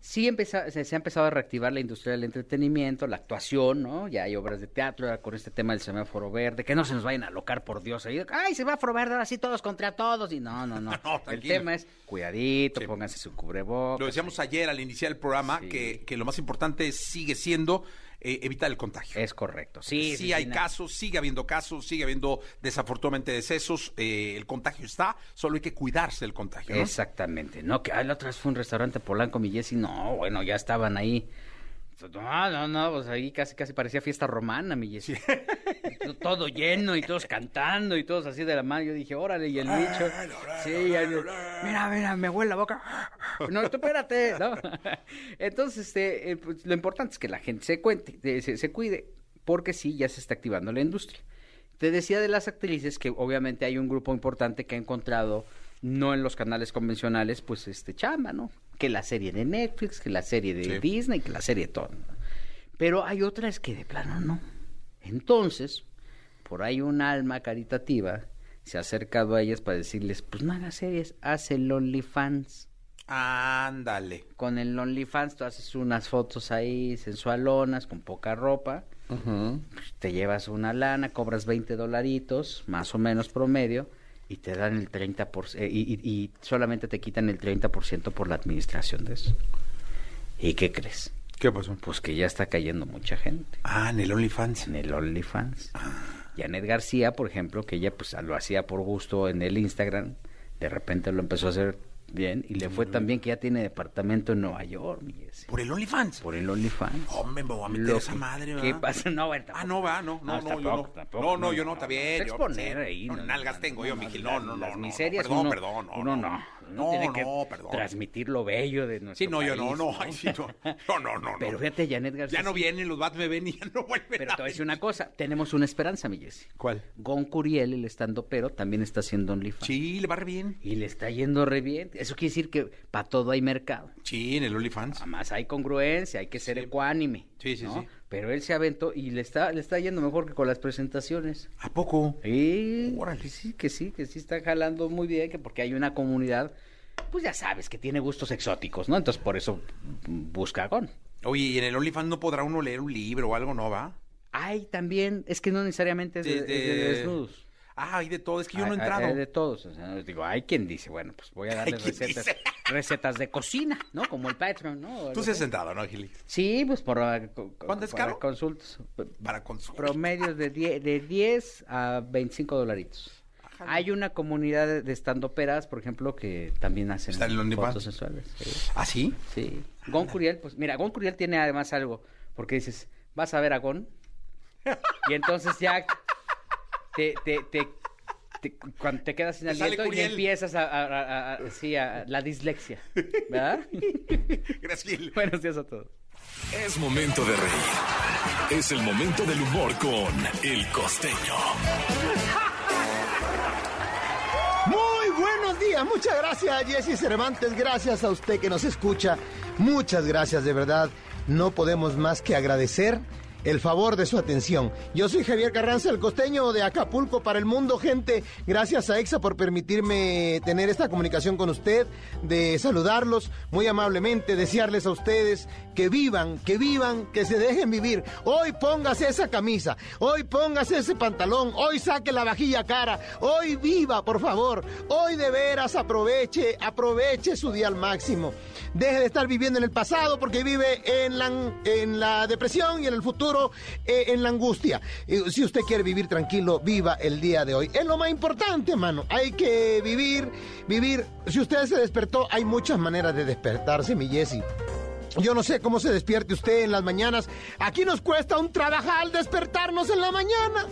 Sí empeza- se, se ha empezado a reactivar la industria del entretenimiento, la actuación, ¿no? Ya hay obras de teatro con este tema del semáforo verde, que no se nos vayan a locar por Dios ahí. Ay, semáforo verde, ahora sí todos contra todos. Y no, no, no. No, El tema es cuidadito, Sí. pónganse su cubrebocas. Lo decíamos ayer al iniciar el programa, Sí. que, que lo más importante sigue siendo eh, evitar el contagio. Es correcto. Sí, Sí, sí, hay sí, casos, sigue habiendo casos, sigue habiendo desafortunadamente decesos. eh, el contagio está, solo hay que cuidarse del contagio. ¿no? Exactamente, no, que ay, la otra vez fue un restaurante polanco, mi Jessy, no, bueno, ya estaban ahí. No, no, no, pues ahí casi, casi parecía fiesta romana, mi Jessy. To- Todo lleno y todos cantando y todos así de la mano. Yo dije, órale, y el bicho. Sí, mira, mira, me huele la boca. No, tú espérate, ¿no? Entonces, este, eh, pues, lo importante es que la gente se cuente, se, se cuide, porque sí, ya se está activando la industria. Te decía de las actrices que obviamente hay un grupo importante que ha encontrado, no en los canales convencionales, pues este chamba, ¿no? Que la serie de Netflix, que la serie de Sí. Disney, que la serie de todo. Pero hay otras que de plano no. Entonces, por ahí un alma caritativa se ha acercado a ellas para decirles, pues no hagas series, haz el OnlyFans. Ándale. Con el OnlyFans tú haces unas fotos ahí sensualonas, con poca ropa, te llevas una lana, cobras 20 dolaritos, más o menos promedio, y te dan el 30%, eh, y, y- y solamente te quitan el 30% por la administración de eso. ¿Y qué crees? ¿Qué pasó? Pues que ya está cayendo mucha gente Ah, en el OnlyFans. en el OnlyFans. Janet García, por ejemplo, que ella pues lo hacía por gusto en el Instagram, de repente lo empezó a hacer bien y le fue tan bien que ya tiene departamento en Nueva York, mi Jessy. ¿Por el OnlyFans? por el OnlyFans. Hombre, me voy a meter Lo esa que- madre, ¿Qué ¿verdad? pasa? No, bueno, Ah, no, va, no, no, no, yo tampoco, no. tampoco, No, no, yo no, está bien, yo- exponer sí. ahí. No, nalgas tengo yo, Miguel, no, no, no, Las no, miserias, perdón, uno, perdón, no, uno no. No. Tiene que no, perdón. transmitir lo bello de nuestro Sí, no, yo no, país, no, ay, sí, no, no, no, no. Pero fíjate, Janet García. Ya no vienen, los bats me ven y ya no vuelven Pero te voy a decir una cosa, tenemos una esperanza, mi Jessy. ¿Cuál? Gon Curiel, el estando pero, también está haciendo OnlyFans. Sí, le va re bien. Y le está yendo re bien. Eso quiere decir que para todo hay mercado. Sí, en el OnlyFans. Además hay congruencia, hay que ser ecuánime. Sí, sí, ¿no? sí. Pero él se aventó y le está, le está yendo mejor que con las presentaciones. ¿A poco? Sí, Órale. que sí, que sí, que sí está jalando muy bien, que porque hay una comunidad, pues ya sabes, que tiene gustos exóticos, ¿no? Entonces por eso busca Gon. Oye, ¿y en el OnlyFans no podrá uno leer un libro o algo, no va? Hay también, es que no necesariamente es de, De- es de de- desnudos. Ah, hay de todo, es que yo no he entrado. hay de todos. o sea, digo, hay quien dice, bueno, pues voy a darle recetas, dice. recetas de cocina, ¿no? Como el Patreon, ¿no? Tú sí has así. entrado, ¿no, Gili? Sí, pues por... ah, ¿Cuánto es para caro? Consultas. Para consulta. Promedios de 10, de 10 a 25 dolaritos. Hay una comunidad de, estandoperas, por ejemplo, que también hacen fotos sensuales. Sí, ¿Ah, sí? sí. Gon Curiel, pues mira, Gon Curiel tiene además algo, porque dices, vas a ver a Gon, y entonces ya te, te, te, te- cuando te quedas sin aliento y empiezas a, a- a- a- sí, a- la dislexia, ¿verdad? Gracias, Gil. Buenos días a todos. Es momento de reír. Es el momento del humor con El Costeño. Muy buenos días, muchas gracias Jesse Cervantes, gracias a usted que nos escucha, muchas gracias de verdad, no podemos más que agradecer el favor de su atención. Yo soy Javier Carranza, el costeño de Acapulco para el mundo, gente, gracias a EXA por permitirme tener esta comunicación con usted, de saludarlos muy amablemente, desearles a ustedes que vivan, que vivan, que se dejen vivir. Hoy póngase esa camisa, hoy póngase ese pantalón, hoy saque la vajilla cara, hoy viva, por favor. Hoy de veras aproveche, aproveche su día al máximo. Deje de estar viviendo en el pasado porque vive en la, en la depresión y en el futuro eh, en la angustia. Si usted quiere vivir tranquilo, viva el día de hoy. Es lo más importante, hermano. Hay que vivir, vivir. Si usted se despertó, hay muchas maneras de despertarse, mi Jessy. Yo no sé cómo se despierte usted en las mañanas. Aquí nos cuesta un trabajar despertarnos en la mañana.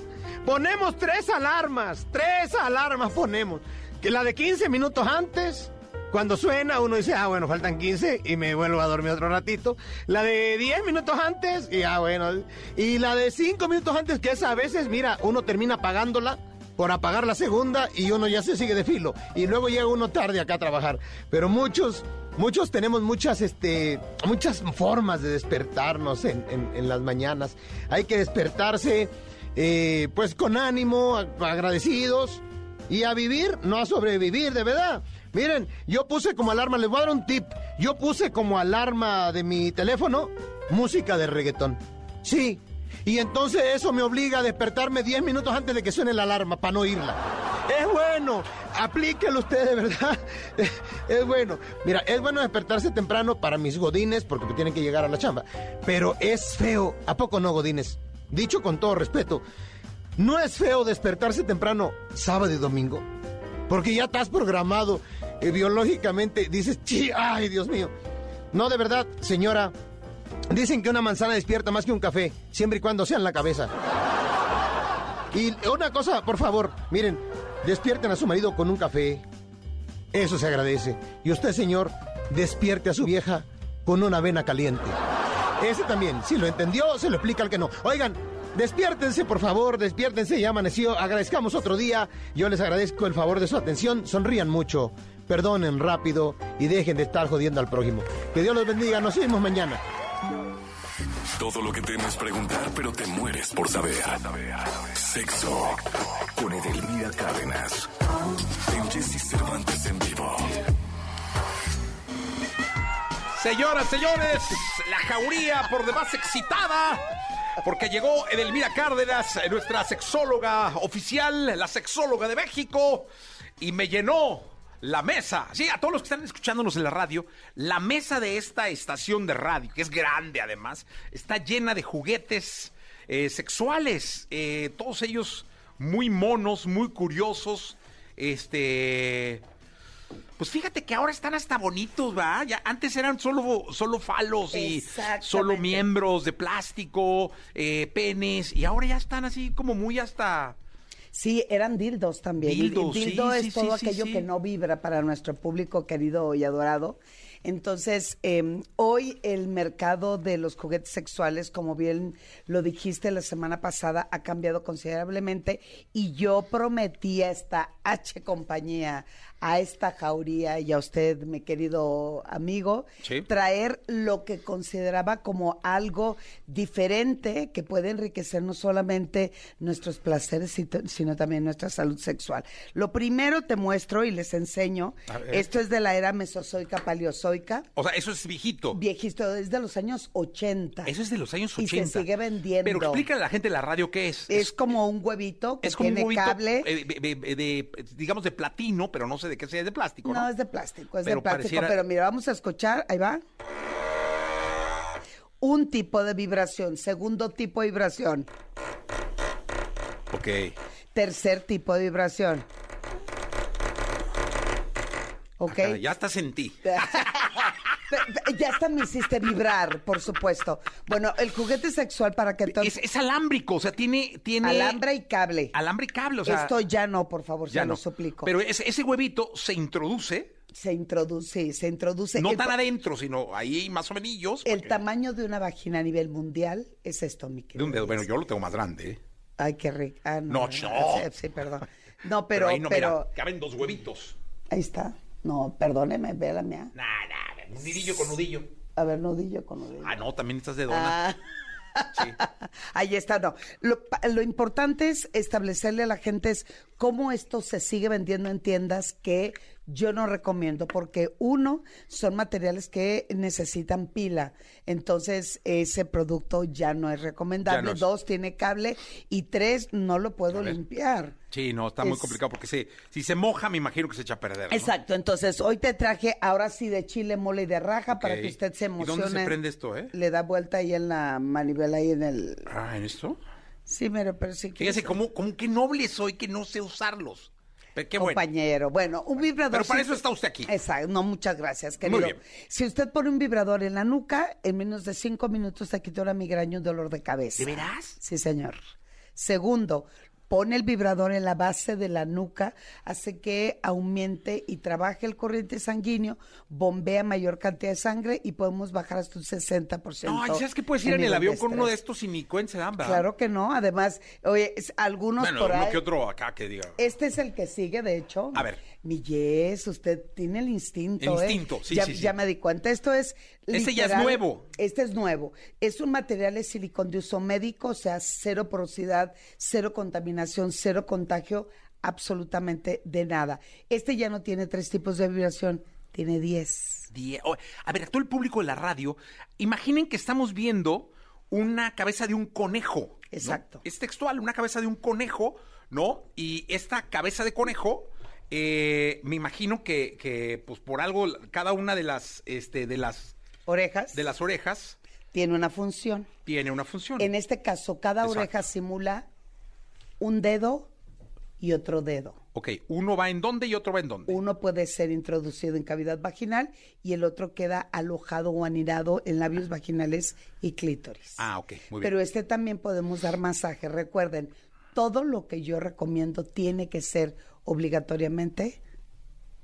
Ponemos tres alarmas, tres alarmas ponemos. Que la de 15 minutos antes, cuando suena, uno dice, ah, bueno, faltan 15 y me vuelvo a dormir otro ratito. La de 10 minutos antes, y ah, bueno. Y la de 5 minutos antes, que es a veces, mira, uno termina apagándola por apagar la segunda y uno ya se sigue de filo. Y luego llega uno tarde acá a trabajar. Pero muchos, muchos tenemos muchas, este, muchas formas de despertarnos en, las mañanas. Hay que despertarse, eh, pues con ánimo, agradecidos y a vivir, no a sobrevivir, de verdad. Miren, yo puse como alarma, les voy a dar un tip. Yo puse como alarma de mi teléfono música de reggaetón. Sí. Y entonces eso me obliga a despertarme 10 minutos antes de que suene la alarma para no oírla. Es bueno, aplíquelo usted de verdad. Es bueno. Mira, es bueno despertarse temprano para mis godines porque tienen que llegar a la chamba. Pero es feo, ¿a poco no, godines? Dicho con todo respeto, ¿no es feo despertarse temprano sábado y domingo? Porque ya estás programado eh, biológicamente. Dices, "Chi, ay, Dios mío. No, de verdad, señora. Dicen que una manzana despierta más que un café, siempre y cuando sea en la cabeza. Y una cosa, por favor, miren, despierten a su marido con un café. Eso se agradece. Y usted, señor, despierte a su vieja con una avena caliente. Ese también, si lo entendió, se lo explica al que no. Oigan, despiértense, por favor, despiértense, ya amaneció. Agradezcamos otro día. Yo les agradezco el favor de su atención. Sonrían mucho, perdonen rápido y dejen de estar jodiendo al prójimo. Que Dios los bendiga. Nos vemos mañana. Todo lo que temes preguntar, pero te mueres por saber. Sexo con Edelmira Cárdenas. En Jesse Cervantes en vivo. Señoras, señores, la jauría por demás excitada. Porque llegó Edelmira Cárdenas, nuestra sexóloga oficial, la sexóloga de México, y me llenó la mesa. Sí, a todos los que están escuchándonos en la radio, la mesa de esta estación de radio, que es grande además, está llena de juguetes eh, sexuales. eh, todos ellos muy monos, muy curiosos. Este. Pues fíjate que ahora están hasta bonitos, ¿va? Ya antes eran solo, solo falos y solo miembros de plástico, eh, penes, y ahora ya están así como muy hasta... Sí, eran dildos también. Y Dildos, dildo sí, es sí, todo sí, aquello que no vibra para nuestro público querido y adorado. Entonces, eh, hoy el mercado de los juguetes sexuales, como bien lo dijiste la semana pasada, ha cambiado considerablemente y yo prometí a esta H compañía, a esta jauría y a usted, mi querido amigo, Sí. traer lo que consideraba como algo diferente que puede enriquecer no solamente nuestros placeres, sino también nuestra salud sexual. Lo primero te muestro y les enseño, esto es de la era mesozoica paleozoica, O sea, eso es viejito. viejito, es de los años 80. Eso es de los años Y 80. se sigue vendiendo. Pero explícale a la gente la radio qué es. Es como un huevito que es como un tiene huevito, cable. eh, de, de- de- digamos, de platino, pero no sé de qué sea, de plástico, ¿no? No, es de plástico, es de plástico, pero mira, vamos a escuchar, ahí va. Un tipo de vibración, segundo tipo de vibración. Ok. Tercer tipo de vibración. Ah, ok. Acá, ya hasta sentí. Ya hasta me hiciste vibrar, por supuesto. Bueno, el juguete sexual para que todo... Es, es alámbrico, o sea, tiene, tiene Alambre y cable. alambre y cable, o sea, Esto ya no, por favor, ya se no. lo suplico. Pero ese, ese huevito se introduce, Se introduce, se introduce. no el, tan adentro, sino ahí más o menos. el tamaño de una vagina a nivel mundial es esto, mi De querido. un dedo. Bueno, yo lo tengo más grande, ¿eh? Ay, qué rico. Ah, No, no, no. Sí, sí, perdón. No, pero, ahí no, pero, mira, caben dos huevitos. ahí está. No, perdóneme, vea la mía. Nah, un nudillo con nudillo. A ver, nudillo con nudillo. Ah, no, también estás de dona. Ah. Sí. Ahí está, no. Lo, lo importante es establecerle a la gente es cómo esto se sigue vendiendo en tiendas que yo no recomiendo porque uno son materiales que necesitan pila, entonces ese producto ya no es recomendable. Ya no es. Dos tiene cable y tres no lo puedo limpiar. Sí, no, está muy complicado porque se, si se moja, me imagino que se echa a perder. ¿no? Exacto, entonces hoy te traje ahora sí de chile, mole y de raja para que usted se ¿Y emocione. dónde se prende esto, eh? Le da vuelta ahí en la manivela ahí en el... Ah, ¿en esto? Sí, pero, pero sí que... Fíjese cómo, cómo qué noble soy que no sé usarlos. Pero qué bueno. compañero. Bueno, un vibrador. Pero para sí- eso está usted aquí. Exacto. No, muchas gracias, querido. bien. Si usted pone un vibrador en la nuca, en menos de cinco minutos te quita una migraña y un dolor de cabeza. ¿De veras? Sí, señor. Segundo, pone el vibrador en la base de la nuca, hace que aumente y trabaje el corriente sanguíneo, bombea mayor cantidad de sangre y podemos bajar hasta un 60%. No, ¿sabes qué puedes ir en el avión con uno de estos y ni cuenta se dan, ¿verdad? Claro que no. Además, oye, es- algunos Bueno, por uno ahí... que otro acá que diga. Este es el que sigue, de hecho. A ver. Mi Yes, usted tiene el instinto, El ¿eh? instinto, sí, ya, sí, sí. ya me di cuenta. Esto es. Este ya es literal- nuevo. Este es nuevo. Es un material de silicón de uso médico, o sea, cero porosidad, cero contaminación, cero contagio, absolutamente de nada. Este ya no tiene tres tipos de vibración, tiene diez. Die- oh, A ver, a todo el público de la radio, imaginen que estamos viendo una cabeza de un conejo. ¿no? Exacto. Es textual, una cabeza de un conejo, ¿no? Y esta cabeza de conejo, eh, me imagino que, que, pues por algo, cada una de las, este, de las, Orejas. de las orejas Tiene una función. tiene una función. En este caso, cada Exacto. oreja simula un dedo y otro dedo. Ok, uno va en dónde y otro va en dónde. Uno puede ser introducido en cavidad vaginal y el otro queda alojado o anidado en labios vaginales y clítoris. Ah, ok, muy bien. Pero este también podemos dar masaje. Recuerden, todo lo que yo recomiendo tiene que ser obligatoriamente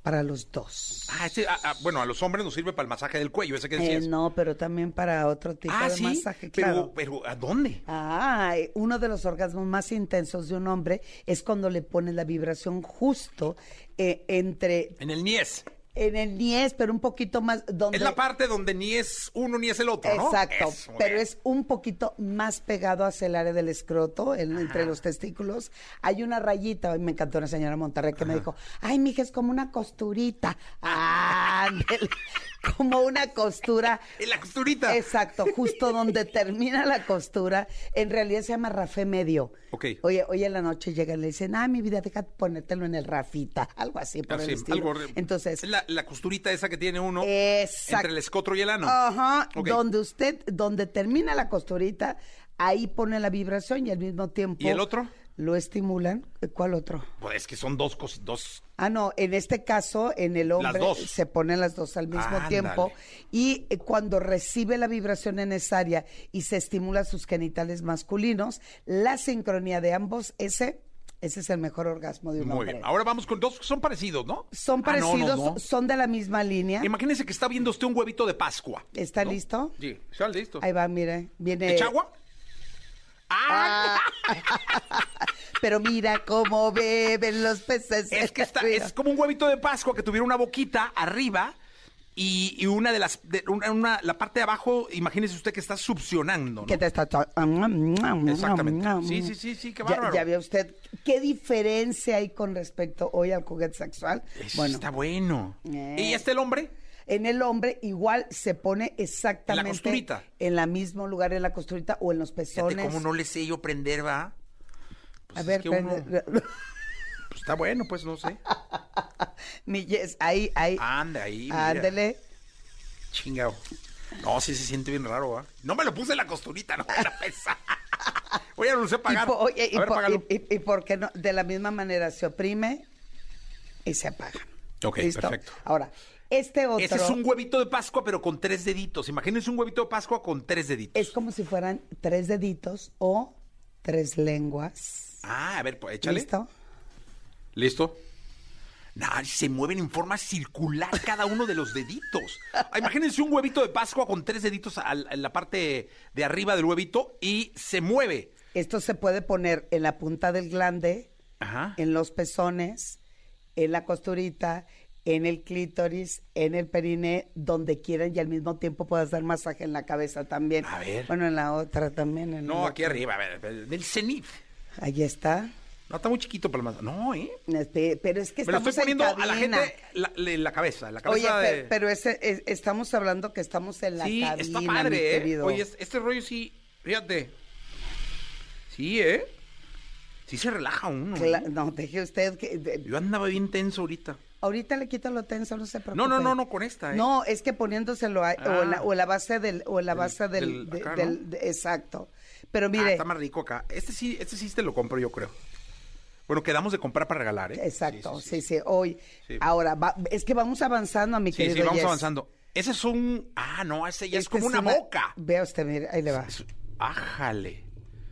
para los dos. Ah, ese, ah, ah, bueno, a los hombres nos sirve para el masaje del cuello, ese que Eh, decías. no, pero también para otro tipo ah, de sí, masaje, pero, claro. pero ¿a dónde? Ah, uno de los orgasmos más intensos de un hombre es cuando le pones la vibración justo eh, entre En el niés. En el niés, pero un poquito más donde Es la parte donde ni es uno ni es el otro, ¿no? Exacto, Eso, pero bien. es un poquito más pegado hacia el área del escroto, en- entre los testículos. Hay una rayita, hoy me encantó una señora Monterrey que me dijo, ay, mija, es como una costurita. Ándele, como una costura. En la costurita. Exacto, justo donde termina la costura. En realidad se llama rafé medio. Oye, hoy en la noche llegan y le dicen, ah, mi vida, deja ponértelo en el rafita. Algo así por Ah, el sí, estilo. algo. Entonces, Es la, la costurita esa que tiene uno Exacto. entre el escotro y el ano. Ajá, Ok. donde usted, donde termina la costurita, ahí pone la vibración y al mismo tiempo. ¿Y el otro? Lo estimulan. ¿Cuál otro? Pues es que son dos cos- dos. Ah, no, en este caso, en el hombre dos. se ponen las dos al mismo Ándale. tiempo y eh, cuando recibe la vibración en esa área y se estimula sus genitales masculinos, la sincronía de ambos, ese, ese es el mejor orgasmo de un Muy hombre. bien. Ahora vamos con dos que son parecidos, ¿no? Son Ah, no, parecidos, no, no. son de la misma línea. Imagínense que está viendo usted un huevito de Pascua. ¿Está ¿no? listo? Sí, está listo. Ahí va, mire, viene. ¿Echa agua? ¡Ah! Pero mira cómo beben los peces. Es que está, es como un huevito de Pascua que tuviera una boquita arriba y, y una de las, de- una, una- la parte de abajo, imagínese usted que está succionando, ¿no? que te está... to- Exactamente. Sí, sí, sí, sí, qué Ya- bárbaro. Ya, vio usted qué diferencia hay con respecto hoy al juguete sexual. Eso bueno, está bueno. Eh. ¿Y este el hombre? En el hombre igual se pone exactamente costurita. en la mismo lugar en la costurita o en los Fíjate pezones. cómo no le sé yo prender, va. Pues A ver, que uno- pues está bueno, pues no sé. mi yes, ahí, ahí. Anda ahí. Ándele. Chingado. No, sí se siente bien raro, ¿va? No me lo puse en la costurita, no me la pesa. Oye, no lo sé Y, pagar. oye, y ver, po- págalo. y- por qué no, de la misma manera se oprime y se apaga. Ok, ¿Listo? perfecto. Ahora, este otro Ese es un huevito de Pascua, pero con tres deditos. Imagínense un huevito de Pascua con tres deditos. es como si fueran tres deditos o tres lenguas. Ah, a ver, pues échale. ¿Listo? ¿Listo? Nah, se mueven en forma circular cada uno de los deditos. Ah, Imagínense un huevito de Pascua con tres deditos en la parte de arriba del huevito y se mueve. Esto se puede poner en la punta del glande, Ajá. en los pezones, en la costurita, en el clítoris, en el periné, donde quieran y al mismo tiempo puedes dar masaje en la cabeza también. A ver. Bueno, en la otra también. en No, aquí otro. arriba, a ver, del cenit. Ahí está. No, está muy chiquito para el más. No, ¿eh? Este, pero es que Me lo estamos estoy poniendo en a la gente la, la cabeza, la Oye, cabeza pe- de... pero ese, es- estamos hablando que estamos en la sí, cabina, está mi padre, ¿eh? querido. Oye, es- este rollo sí, fíjate. Sí, ¿eh? Sí se relaja uno. Cla- ¿eh? no, deje usted que... de- Yo andaba bien tenso ahorita. Ahorita le quito lo tenso, no se preocupe. No, no, no, no, con esta, ¿eh? No, es que poniéndoselo a- o, la, Ah. o la base del... O la base del... del de- acá, del- ¿no? de- exacto. Pero Ah, mire, está más rico acá. Este sí, este sí te lo compro, yo creo. Bueno, quedamos de comprar para regalar, ¿eh? exacto, sí, sí, hoy. Sí. Ahora, va- es que vamos avanzando, mi Sí, querido sí, vamos avanzando. Ese es un... Ah, no, ese ya es Este como una, boca. Vea usted, mire, ahí le va. Es- Ájale.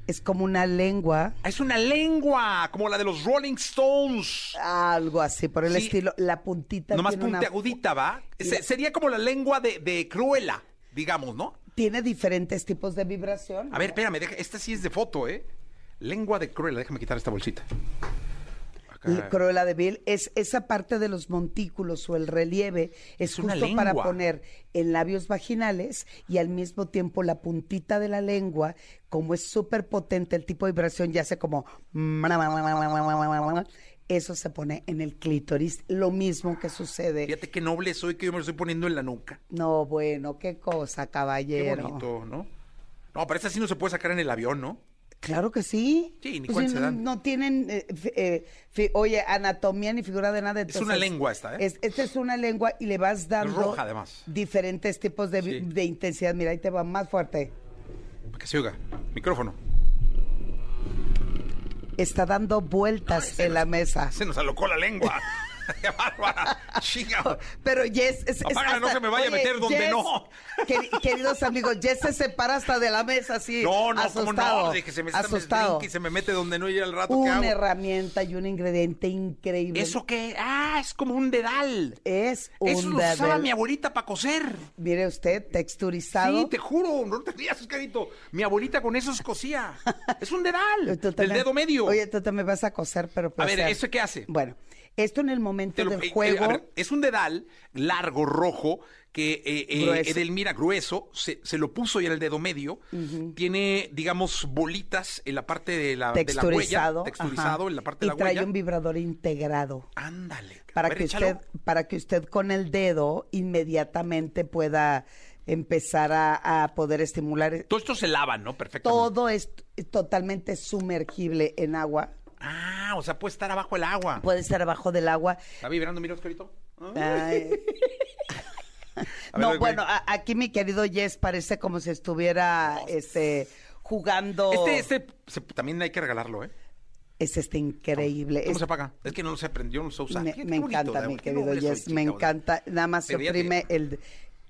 Es como una lengua, Ah, Es una lengua, como la de los Rolling Stones. algo así, por el Sí. estilo. La puntita Nomás tiene una- puntiagudita, ¿va? Se- sería como la lengua de, de Cruella, digamos, ¿no? tiene diferentes tipos de vibración. A ver, espérame, deja, esta sí es de foto, ¿eh? Lengua de Cruella, déjame quitar esta bolsita. El Cruella de Vil es esa parte de los montículos o el relieve es, justo para poner en labios vaginales y al mismo tiempo la puntita de la lengua, como es súper potente el tipo de vibración, ya hace como eso se pone en el clítoris, lo mismo que sucede. Fíjate qué noble soy que yo me lo estoy poniendo en la nuca. No, bueno, qué cosa, Qué caballero. bonito, ¿no? No, pero esta sí no se puede sacar en el avión, ¿no? Claro que sí. Sí, ni Pues se no, dan. no tienen, eh, eh, fi- oye, anatomía ni figura de nada. Es una lengua esta, ¿eh? es- esta es una lengua y le vas dando roja, además. diferentes tipos de, vi- Sí. de intensidad. Mira, ahí te va más fuerte. Para que se oiga. Micrófono. Está dando vueltas en la mesa. Se nos alocó la lengua. ¡Qué bárbara! Chica. Pero Jess... Es, es Apágala, no se me vaya a meter donde no. queri- queridos amigos, Jess se separa hasta de la mesa así. No, no, asustado, cómo no. Dije, se me, asustado. y se me mete donde no y al rato ¿qué Una hago? herramienta y un ingrediente increíble. ¿Eso qué? Ah, es como un dedal. es un Eso lo usaba mi abuelita para coser. Mire usted, texturizado. Sí, te juro, no te rías, Oscarito. Mi abuelita con esos cosía. Es un dedal. También- dedo medio. Oye, tú también vas a coser, pero a ver, placer. ¿eso qué hace? Bueno, esto en el momento lo- del eh, juego... ver, es un dedal largo, rojo, que eh, eh, Grueso. Edelmira, grueso, se, se lo puso y en el dedo medio. Tiene, digamos, bolitas en la parte de la, de la texturizado, huella. Texturizado ajá, en la parte y de la trae huella. un vibrador integrado Ándale. para ver, que échalo. usted para que usted con el dedo inmediatamente pueda empezar a, a poder estimular Todo esto se lava, ¿no? Perfectamente. todo es totalmente sumergible en agua Ah, o sea, puede estar abajo el agua. puede estar abajo del agua ¿Está vibrando, mira, Oscarito? Ay. A ver, no bueno a- aquí mi querido Jess parece como si estuviera este jugando Este, este, se- también hay que regalarlo, ¿eh? es este increíble ¿Cómo Es- se apaga? Es que no lo sé aprendió, no lo sé usar. Me, bonito, encanta, Débora, mi querido Jess, me chica, encanta. Nada más se oprime el...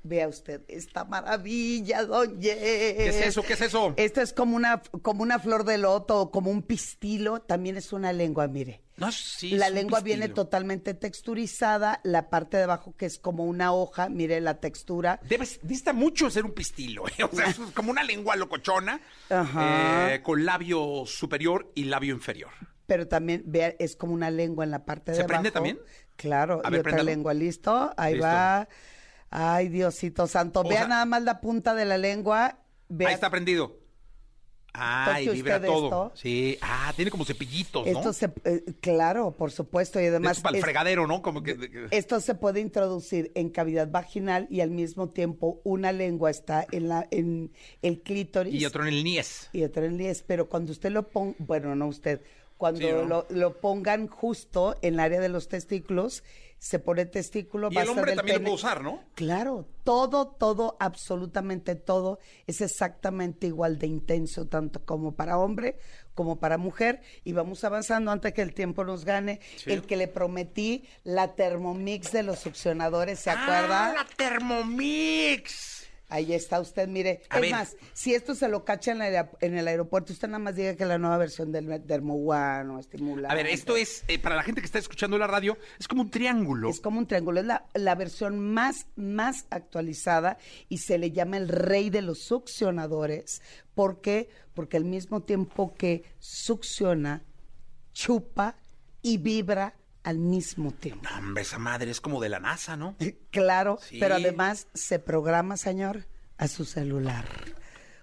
Vea usted, esta maravilla, don. ¿Qué es eso? ¿Qué es eso? Esto es como una, como una flor de loto como un pistilo. También es una lengua, mire. No, sí, la lengua viene totalmente texturizada. La parte de abajo que es como una hoja, mire la textura. Debes, dista mucho ser un pistilo, ¿eh? O sea, es como una lengua locochona Ajá. eh, con labio superior y labio inferior. Pero también, vea, es como una lengua en la parte de ¿Se abajo. prende también? Claro, A y ver, otra lengua, ¿listo? Ahí Listo. va. Ay, Diosito santo. O sea- nada más la punta de la lengua. Vea, Ahí está prendido. Ay, vibra todo. esto. Sí. Ah, tiene como cepillitos, ¿no? Esto se, eh, claro, por supuesto, y además Esto para el es- fregadero, ¿no? Como que... que- esto se puede introducir en cavidad vaginal y al mismo tiempo una lengua está en la en el clítoris Y otro en el niés. y otro en el diez, pero cuando usted lo ponga, bueno, no usted, cuando Sí, ¿no? lo, lo pongan justo en el área de los testículos, se pone testículo, Y el hombre del también lo pene. puede usar, ¿no? Claro, todo, todo, absolutamente todo es exactamente igual de intenso, tanto como para hombre como para mujer y vamos avanzando antes que el tiempo nos gane. El que le prometí, la Thermomix de los succionadores, ¿se acuerda? ¡Ah, la Thermomix! Ahí está usted, mire. A es ver. más, si esto se lo cacha en, la aer- en el aeropuerto, usted nada más diga que la nueva versión del Dermowan o estimulante. A ver, esto es, eh, para la gente que está escuchando la radio, es como un triángulo. Es como un triángulo, es la, la versión más, más actualizada y se le llama el rey de los succionadores. ¿Por qué? Porque al mismo tiempo que succiona, chupa y vibra al mismo tiempo. Hombre, esa madre es como de la NASA, ¿no? Claro, Sí. pero además se programa, señor, a su celular.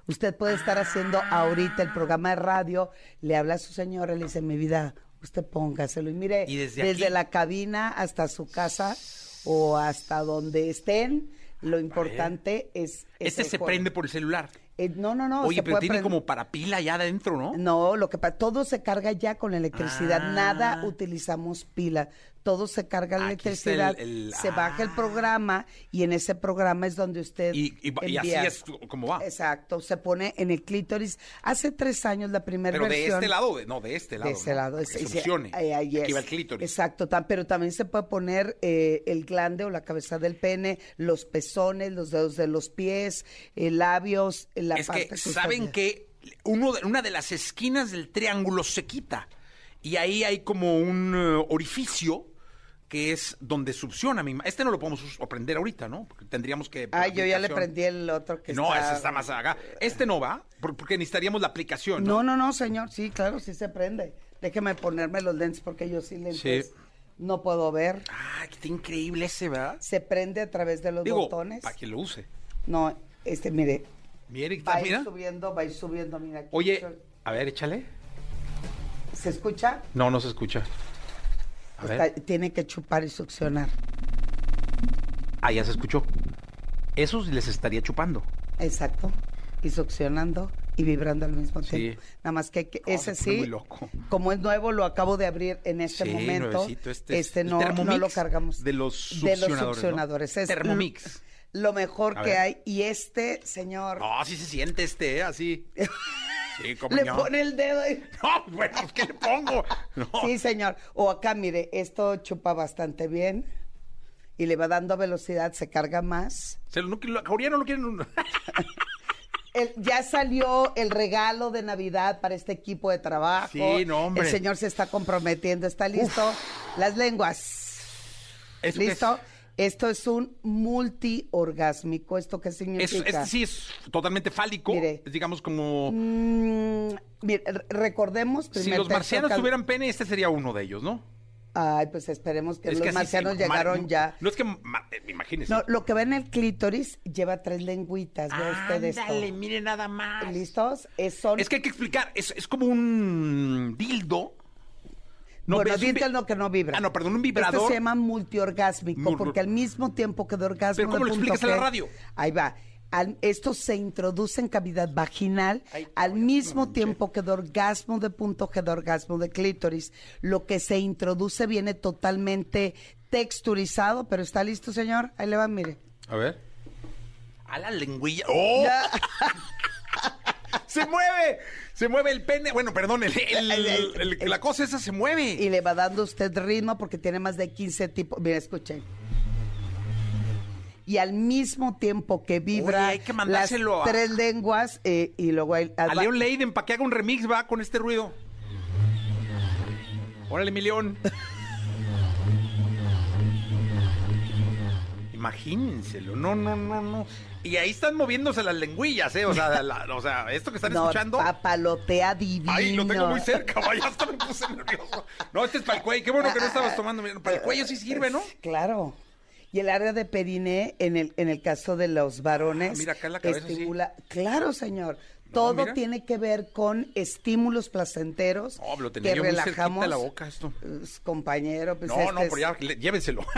Usted puede estar haciendo ahorita el programa de radio, le habla a su señora, le dice, mi vida, usted póngaselo. Y mire, Y desde desde, la cabina hasta su casa o hasta donde estén, lo importante es... es Este se juego. prende por el celular. Eh, no, no, no. Oye, se pero puede tiene como para pila ya adentro, ¿no? no, lo que pasa, todo se carga ya con electricidad, Ah. nada utilizamos pila, todo se carga la Aquí está el- electricidad, el- se baja el ah. programa y en ese programa es donde usted Y, y- y así envía. es como va. Exacto, se pone en el clítoris. Hace tres años la primera Pero de versión. este lado, de- no, de este lado. De ¿no? lado. Que es- es- succione. ahí- ahí Aquí es. va el clítoris. Exacto, pero también se puede poner eh, el glande o la cabeza del pene, los pezones, los dedos de los pies, eh, labios, la es parte que, ¿saben que uno de- una de las esquinas del triángulo se quita? Y ahí hay como un eh, orificio que es donde succiona. mi Este no lo podemos aprender ahorita, ¿no? Porque tendríamos que... Ay, yo ya le prendí el otro que No, está... ese está más acá. Este no va, por- porque necesitaríamos la aplicación, ¿no? No, no, no, señor. Sí, claro, sí se prende. Déjeme ponerme los lentes porque yo sí lentes Sí. no puedo ver. Ah, está increíble ese, ¿verdad? Se prende a través de los Digo, botones. para que lo use. No, este, mire, Mire, va mira. subiendo, va a ir subiendo, mira. aquí. Oye, a ver, échale. ¿Se escucha? No, no se escucha. Está- tiene que chupar y succionar. Ah, ya se escuchó. Esos les estaría chupando. Exacto. Y succionando y vibrando al mismo Sí. tiempo. Nada más que, que Oh, ese sí, muy loco. como es nuevo, lo acabo de abrir en este Sí, momento. nuevecito, este es el no, no lo cargamos. de los De los succionadores, ¿no? succionadores. Es Thermomix. Lo, mejor que hay. Y este, señor, No, sí se siente este, ¿eh? Así. Sí, le no. pone el dedo y... No, bueno, pues, ¿qué le pongo? No. Sí, señor. O acá, mire, esto chupa bastante bien y le va dando velocidad, se carga más. Se lo, no, lo- ahorita no lo quieren. El- ya salió el regalo de Navidad para este equipo de trabajo. Sí, no, hombre. El señor se está comprometiendo, está listo. Las lenguas. ¿Eso qué ¿Listo? Esto es un multiorgásmico. ¿Esto qué Es, significa? este sí es totalmente fálico. Mire. Es, digamos como. Mm, mire, re- recordemos si primer los marcianos cal- tuvieran pene, este sería uno de ellos, ¿no? Ay, pues esperemos que Es los que marcianos se- llegaron ya. No es que. eh, Imagínense. No, lo que ve en el clítoris lleva tres lengüitas. Vea usted esto. Ándale, mire nada más. ¿Listos? Es, son... Es que hay que explicar. Es, es como un dildo. No, bueno, es un vi- dildo no que no vibra. Ah, no, perdón, un Esto vibrador. se llama multiorgásmico Mul- porque al mismo tiempo que de orgasmo Pero ¿cómo de lo explicas en la radio? Ahí va. Al- esto se introduce en cavidad vaginal Ay, al mismo no tiempo que de orgasmo de punto G, de orgasmo de clítoris. Lo que se introduce viene totalmente texturizado, pero ¿está listo, señor? Ahí le va, mire. A ver. A la lengüilla. ¡Oh! ¡Se mueve! Se mueve el pene. Bueno, perdón, el, el- el- el- la cosa esa se mueve. y le va dando usted ritmo porque tiene más de 15 tipos. Mira, escuchen. Y al mismo tiempo que vibra Oye, hay que las a- tres lenguas eh, y luego hay- A Leon Leiden, para que haga un remix, va, con este ruido. Órale, mi León. Imagínenselo. No, no, no, no. Y ahí están moviéndose las lengüillas, ¿eh? O sea, la- o sea esto que están no, escuchando. papalotea divino. Ay, lo tengo muy cerca, vaya, hasta me puse nervioso. No, este es para el cuello. Qué bueno que no estabas tomando. Para el cuello sí sirve, ¿no? Claro. Y el área de periné, en el, en el caso de los varones, Ah, mira, acá en la cabeza, sí. estimula. Claro, señor. Todo mira. tiene que ver con estímulos placenteros No, lo tenía que yo relajamos. de la boca esto. Pues, compañero, pues No, este no, es- pero ya, le- llévenselo.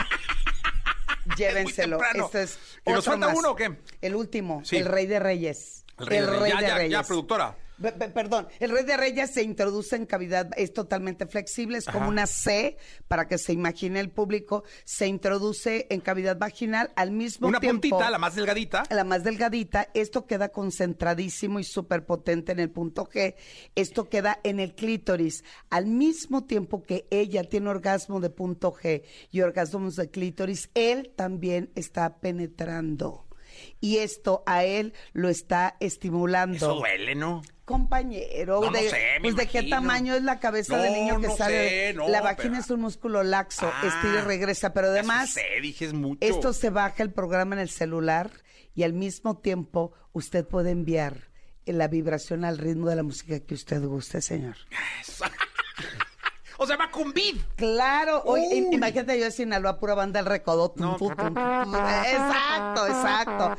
Llévenselo. Este es ¿Y nos falta más. uno o qué? El último, Sí. el rey de reyes. El rey de Reyes. Ya, de ya, ya, reyes. productora. Pe- pe- Perdón, el Rey de Reyes se introduce en cavidad, es totalmente flexible, es como Ajá. una C, para que se imagine el público, se introduce en cavidad vaginal al mismo Una tiempo. puntita, la más delgadita. la más delgadita, esto queda concentradísimo y súper potente en el punto G, esto queda en el clítoris, al mismo tiempo que ella tiene orgasmo de punto G y orgasmos de clítoris, él también está penetrando. Y esto a él lo está estimulando. Eso duele, ¿no? Compañero, No, no de, sé, me pues de qué tamaño es la cabeza del niño que no sale. sé, no, la vagina pero- es un músculo laxo, Ah, estira y regresa, pero además Te dije, es mucho. esto se baja el programa en el celular y al mismo tiempo usted puede enviar la vibración al ritmo de la música que usted guste, señor. o sea, va con vid. Claro, im- imagínate yo de Sinaloa, pura banda el recodo. tum, No. tum, tum, tum, tum. Exacto, exacto.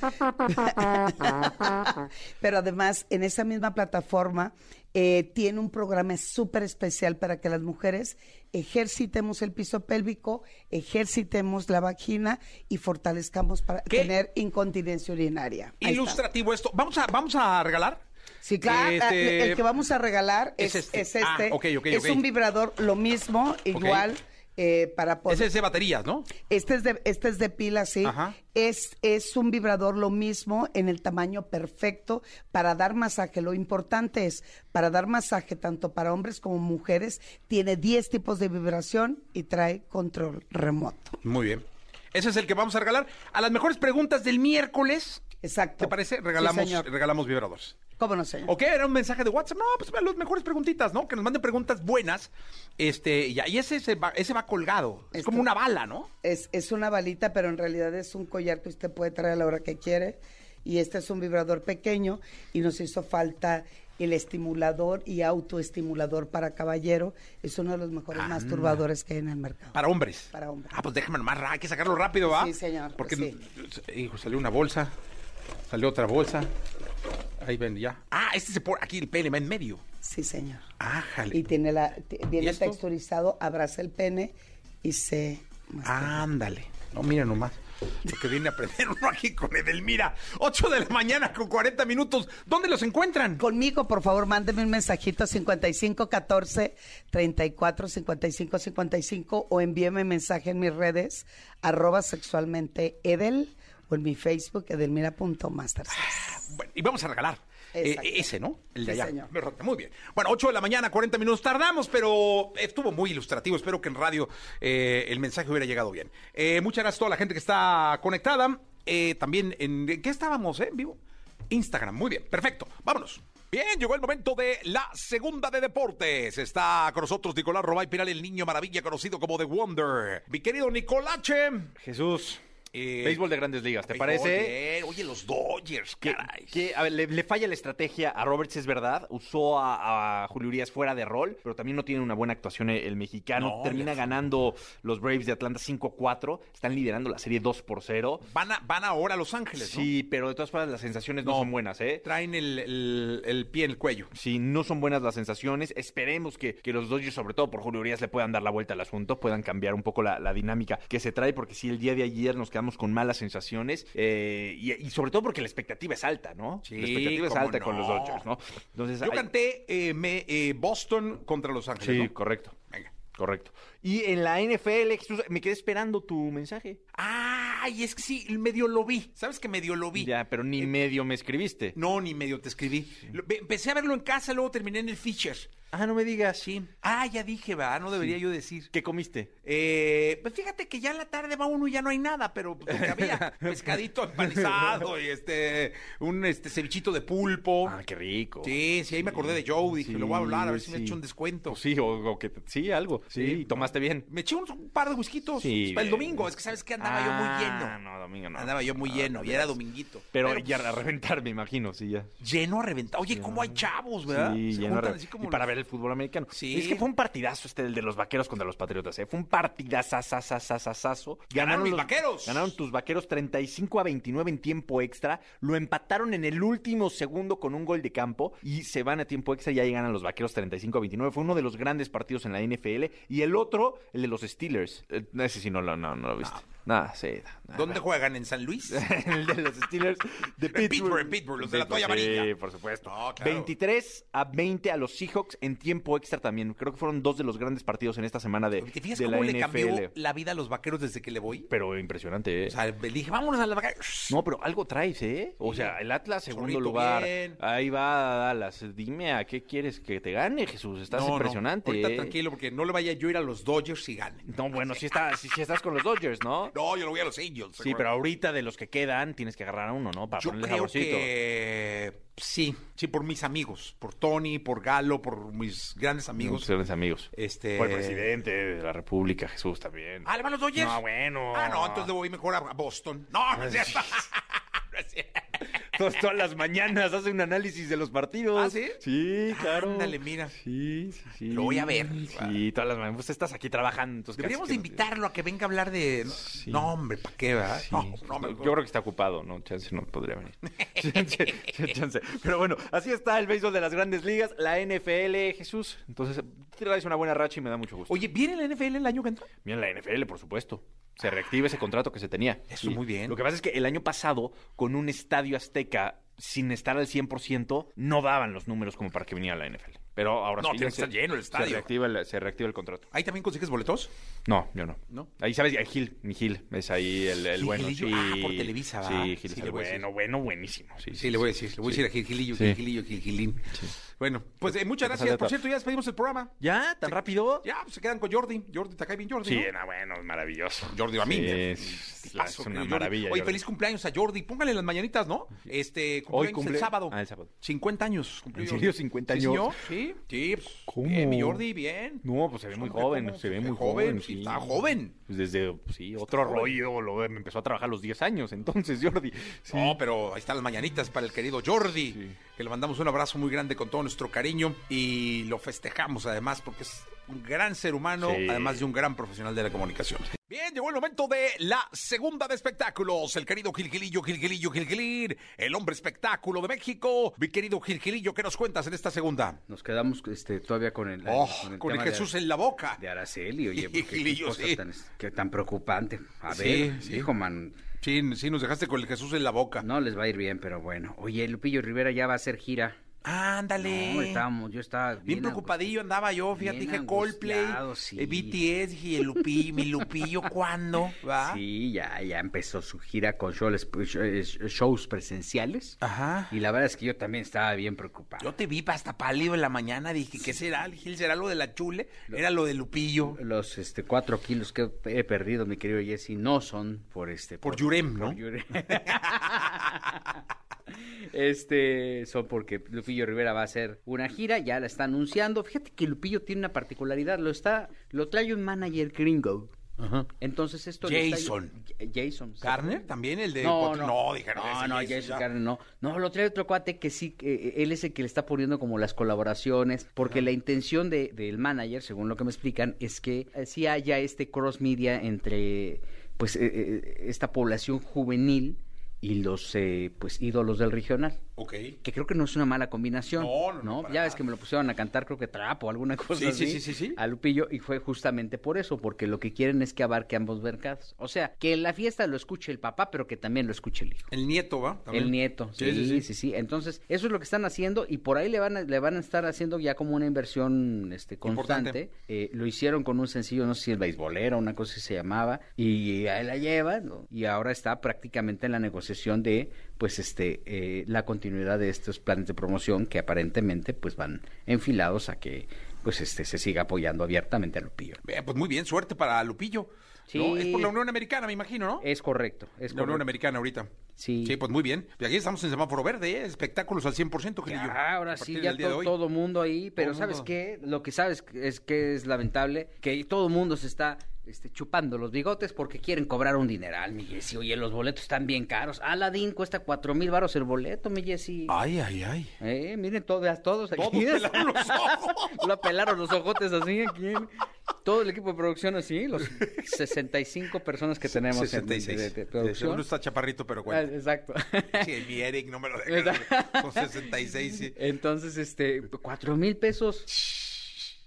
Pero además, en esa misma plataforma, eh, tiene un programa súper especial para que las mujeres ejercitemos el piso pélvico, ejercitemos la vagina y fortalezcamos para ¿Qué? tener incontinencia urinaria. Ahí está. Ilustrativo esto. Vamos a, vamos a regalar. Sí, claro. Este- El que vamos a regalar Es es, este. es este. Ah, ok, ok, es ok. un vibrador, lo mismo, igual, eh, para poder... Ese es de baterías, ¿no? Este es de, este es de pila, sí. Ajá. Es, es un vibrador lo mismo en el tamaño perfecto para dar masaje. Lo importante es, para dar masaje tanto para hombres como mujeres, tiene 10 tipos de vibración y trae control remoto. Muy bien. Ese es el que vamos a regalar. A las mejores preguntas del miércoles, Exacto. ¿te parece? Regalamos, regalamos vibradores. ¿Cómo no, señor? ¿O qué? Era un mensaje de WhatsApp. No, pues las mejores preguntitas, ¿no? Que nos manden preguntas buenas. Este, y ahí ese, se va, ese va colgado. Es Esto- como una bala, ¿no? Es, es una balita, pero en realidad es un collar que usted puede traer a la hora que quiere. Y este es un vibrador pequeño y nos hizo falta el estimulador y autoestimulador para caballero. Es uno de los mejores masturbadores que hay en el mercado. Para hombres. Para hombres. Ah, pues déjame nomás, hay que sacarlo rápido, ¿va? Sí, señor, Porque, sí. hijo, salió una bolsa, salió otra bolsa. Ahí ven, ya. Ah, este se pone, aquí el pene va en medio. Sí, señor. Ájale. Y tiene la, t- ¿Y viene texturizado, abraza el pene y se... Ándale. No, mira nomás. Lo que viene a aprender uno aquí con Edelmira. 8 de la mañana con 40 minutos. ¿Dónde los encuentran? Conmigo, por favor, mándeme un mensajito 5514 34 55 55 o envíeme mensaje en mis redes arroba sexualmente edel o en mi Facebook edelmira.mastersex. Bueno, y vamos a regalar. eh, ese, ¿no? El de Sí, allá. Muy bien. Bueno, 8 de la mañana, 40 minutos. Tardamos, pero estuvo muy ilustrativo. Espero que en radio eh, el mensaje hubiera llegado bien. Eh, muchas gracias a toda la gente que está conectada. Eh, también, en, ¿en qué estábamos, eh? En vivo. Instagram. Muy bien. Perfecto. Vámonos. Bien, llegó el momento de la segunda de deportes. Está con nosotros Nicolás Robay Piral, el niño maravilla conocido como The Wonder. Mi querido Nicolache. Jesús. Eh, Béisbol de grandes ligas, ¿te parece? Oye, los Dodgers, Que, caray. que, a ver, le, le falla la estrategia a Roberts, es verdad. Usó a, a Julio Urias fuera de rol, pero también no tiene una buena actuación el, el mexicano. No, Termina ganando los Braves de Atlanta 5-4. Están liderando la serie 2 por 0. Van, a- van ahora a Los Ángeles, ¿no? Sí, pero de todas formas las sensaciones no, No. son buenas, ¿eh? Traen el, el- el pie en el cuello. Sí, no son buenas las sensaciones. Esperemos que, que los Dodgers, sobre todo por Julio Urias, le puedan dar la vuelta al asunto, puedan cambiar un poco la, la dinámica que se trae, porque si el día de ayer nos quedamos con malas sensaciones, eh, y, y sobre todo porque la expectativa es alta, ¿no? Sí, la expectativa es alta con los Dodgers, ¿no? Entonces, Yo hay- canté eh, me- eh, Boston contra Los Ángeles. Sí, ¿no? correcto. Venga. Correcto. Y en la NFL, me quedé esperando tu mensaje. Ay, es que sí, medio lo vi. ¿Sabes que medio lo vi? Ya, pero ni medio me escribiste. No, ni medio te escribí. Empecé a verlo en casa, luego terminé en el Fisher. Ah, no me digas. Sí. Ah, ya dije, va, no debería yo decir. ¿Qué comiste? Eh, pues fíjate que ya en la tarde va uno y ya no hay nada, pero porque había pescadito empanizado y este un este cevichito de pulpo. Ah, qué rico. Sí, sí, ahí me acordé de Joe, dije, Sí, lo voy a hablar, a ver si me echo un descuento. Pues sí, o, o que sí, algo. Sí, tomaste bien. Me eché un, un par de whiskitos Sí, para el domingo, es que sabes que andaba yo muy Ah, lleno. No, domingo no. Andaba yo muy Ah, lleno, no y era dominguito. Pero, ya a reventar, me imagino, sí, ya. lleno a reventar. Oye, ¿cómo hay chavos, verdad? Sí, Se lleno juntan así como y para ver el fútbol americano. Sí. Es que fue un partidazo este, el de los vaqueros contra los patriotas, ¿eh? Fue un partidazazazazazazo. Ganaron mis vaqueros. Ganaron tus vaqueros 35 a 29 en tiempo extra. Lo empataron en el último segundo con un gol de campo y se van a tiempo extra y ahí ganan los vaqueros 35 a 29. Fue uno de los grandes partidos en la NFL. Y el otro, el de los Steelers. Eh, Ese sí no no, no lo viste. Nada, sí. ¿Dónde juegan? ¿En San Luis? el de los Steelers de Pittsburgh. Pittsburgh, en Pittsburgh, los de la toalla amarilla. Sí, por supuesto. No, claro. 23 a 20 a los Seahawks en tiempo extra también. Creo que fueron dos de los grandes partidos en esta semana de, ¿Te fijas de la cómo le NFL. cambió la vida a los vaqueros desde que le voy? Pero impresionante, ¿eh? O sea, le dije, vámonos a la vaqueros. no, pero algo traes, ¿eh? O sea, el Atlas, segundo Chorrito lugar. bien. Ahí va Dallas. Dime a qué quieres que te gane, Jesús. Estás No, no, impresionante. Ahorita ¿eh? tranquilo, porque no le vaya yo a ir a los Dodgers y gane. No, bueno, si estás, si, estás con los Dodgers, ¿no? No, yo lo voy a los Angels. Sí, pero ahorita de los que quedan tienes que agarrar a uno, ¿no? Para Yo ponerle creo saborcito. que sí, sí, por mis amigos, por Tony, por Galo, por mis grandes amigos. Amigos. Grandes amigos. Este- Fue el presidente de la República, Jesús también. Ah, ¿le van los Dodgers? No, bueno. Ah, no, entonces le voy mejor a a Boston. No, no es cierto. No es cierto. Todas, las mañanas hace un análisis de los partidos. ¿Ah, sí? Sí, claro. Ándale, mira. Sí, sí, sí. Lo voy a ver. Sí, todas las mañanas. Pues estás aquí trabajando. entonces Deberíamos de no invitarlo a que venga a hablar de... No, hombre, ¿para qué, verdad? Sí. No, no, Yo mejor. creo que está ocupado, ¿no? Chance no podría venir. chance, chance. Pero bueno, así está el béisbol de las grandes ligas, la NFL, Jesús. Entonces, traes una buena racha y me da mucho gusto. Oye, ¿viene la NFL el año que entra? Mira, la NFL, por supuesto. Se reactiva ese contrato que se tenía. Eso, muy bien. Lo que pasa es que el año pasado, con un estadio azteca sin estar al 100%, no daban los números como para que viniera la NFL. Pero ahora No, sí. tiene que se- estar lleno el estadio. Se reactiva el, se reactiva el contrato. ¿Ahí también consigues boletos? No, yo no. ¿No? Ahí sabes, Gil, mi Gil, es ahí el, el Gil, bueno. Gilillo. Sí, Ah, por Televisa, ¿va? Sí, Gil Sí, es el bueno, bueno, buenísimo. Sí, Sí, le voy a decir. Le voy a decir a Gil Gilillo. Gil Gilillo, Gil Gilín. Bueno, pues eh, muchas gracias. Por cierto, ya despedimos el programa. ¿Ya? ¿Tan rápido? Ya, pues, se quedan con Jordi. Jordi, te cae bien Jordi, Sí, ¿no? no, bueno, es maravilloso. Jordi a mí. Sí, es, una Jordi. maravilla. Oye, Jordi. feliz cumpleaños a Jordi. Póngale las mañanitas, ¿no? Este, cumpleaños cumple- el sábado. Ah, el sábado. 50 años. cumplió ¿En Jordi. serio, 50 Sí, años? señor. Sí, sí. pues, ¿Cómo? Bien, mi Jordi, bien. No, pues se ve muy Hombre, joven, ¿cómo? se ve muy joven, joven. sí, está joven. Pues desde, pues, sí, otro joven. rollo, lo, me empezó a trabajar a los 10 años, entonces, Jordi. Sí. No, pero ahí están las mañanitas para el querido Jordi, Sí. que le mandamos un abrazo muy grande con todo nuestro cariño y lo festejamos además porque es un gran ser humano, Sí. además de un gran profesional de la comunicación. Bien, llegó el momento de la segunda de espectáculos. El querido Gilgilillo, Gilgilillo, Gilgilir, el hombre espectáculo de México. Mi querido Gilgilillo, ¿qué nos cuentas en esta segunda? Nos quedamos este, todavía con el, Oh, el con el de- Jesús en la boca. de Araceli, oye, porque qué Gilillo, cosa sí. tan, qué tan preocupante. A ver, sí. hijo, man, Sí, sí, nos dejaste con el Jesús en la boca. no les va a ir bien, pero bueno. Oye, Lupillo Rivera ya va a hacer gira. Ándale. No, estábamos, yo estaba Bien preocupadillo andaba yo, fíjate, dije Coldplay, angustiado, sí. eh, BTS, dije el Lupillo, mi Lupillo, ¿cuándo? ¿Va? Sí, ya, ya empezó su gira con shows, shows presenciales. Ajá. Y la verdad es que yo también estaba bien preocupado. Yo te vi hasta pálido en la mañana, dije, ¿qué será? Dije, ¿será lo de la chule? Era lo de Lupillo. Los este, cuatro kilos que he perdido, mi querido Jesse, no son por este... Por Yurem, ¿no? Yurem. este, son porque Lupillo Rivera va a hacer una gira, ya la está anunciando. Fíjate que Lupillo tiene una particularidad, lo está, lo trae un manager gringo. Entonces esto está- Jason. Jason. ¿Garner también? ¿El de No, no, no, dijeron no, no, Jason, Jason ya. Garner no. No, lo trae otro cuate que sí, que, eh, él es el que le está poniendo como las colaboraciones, porque la intención de, del manager, según lo que me explican, es que eh, sí haya este cross media entre, pues, eh, eh, esta población juvenil y los, eh, pues, ídolos del regional. Ok. Que creo que no es una mala combinación. No, no, Ya ves que me lo pusieron a cantar, creo que trapo, alguna cosa Sí, sí, así. sí, sí, sí. A Lupillo, y fue justamente por eso, porque lo que quieren es que abarque ambos mercados. O sea, que en la fiesta lo escuche el papá, pero que también lo escuche el hijo. El nieto, ¿va? También. El nieto, sí sí sí, Entonces, eso es lo que están haciendo y por ahí le van a, le van a estar haciendo ya como una inversión este, constante. Eh, lo hicieron con un sencillo, no sé si el beisbolero, una cosa que se llamaba, y ahí la llevan, ¿no? y ahora está prácticamente en la negociación de, pues, este, eh, la continuidad de estos planes de promoción que aparentemente, pues, van enfilados a que, pues, este, se siga apoyando abiertamente a Lupillo. Eh, pues muy bien, suerte para Lupillo. Sí. ¿no? Es por la Unión Americana, me imagino, ¿no? Es correcto, es la Unión correcto. Americana ahorita. Sí. Sí, pues muy bien. Y aquí estamos en semáforo verde, ¿eh? espectáculos al 100%, Gilillo. Ya, ahora sí, ya to- todo mundo ahí, pero Todo ¿sabes mundo. qué? Lo que sabes es que es lamentable, que todo mundo se está este, chupando los bigotes porque quieren cobrar un dineral, mi Jessy. Oye, los boletos están bien caros. Aladdin cuesta cuatro mil baros el boleto, mi Jessy. Ay, ay, ay. Eh, miren, todos, todos aquí. Todos pelaron los ojos. Lo pelaron los ojotes así aquí. Todo el equipo de producción así, los 65 personas que tenemos en- 66. de, de Eh, producción. Uno está chaparrito, pero Ah, cuenta. Exacto. Sí, mi Eric no me lo deja. Con 66, sí. Entonces, este, cuatro mil pesos.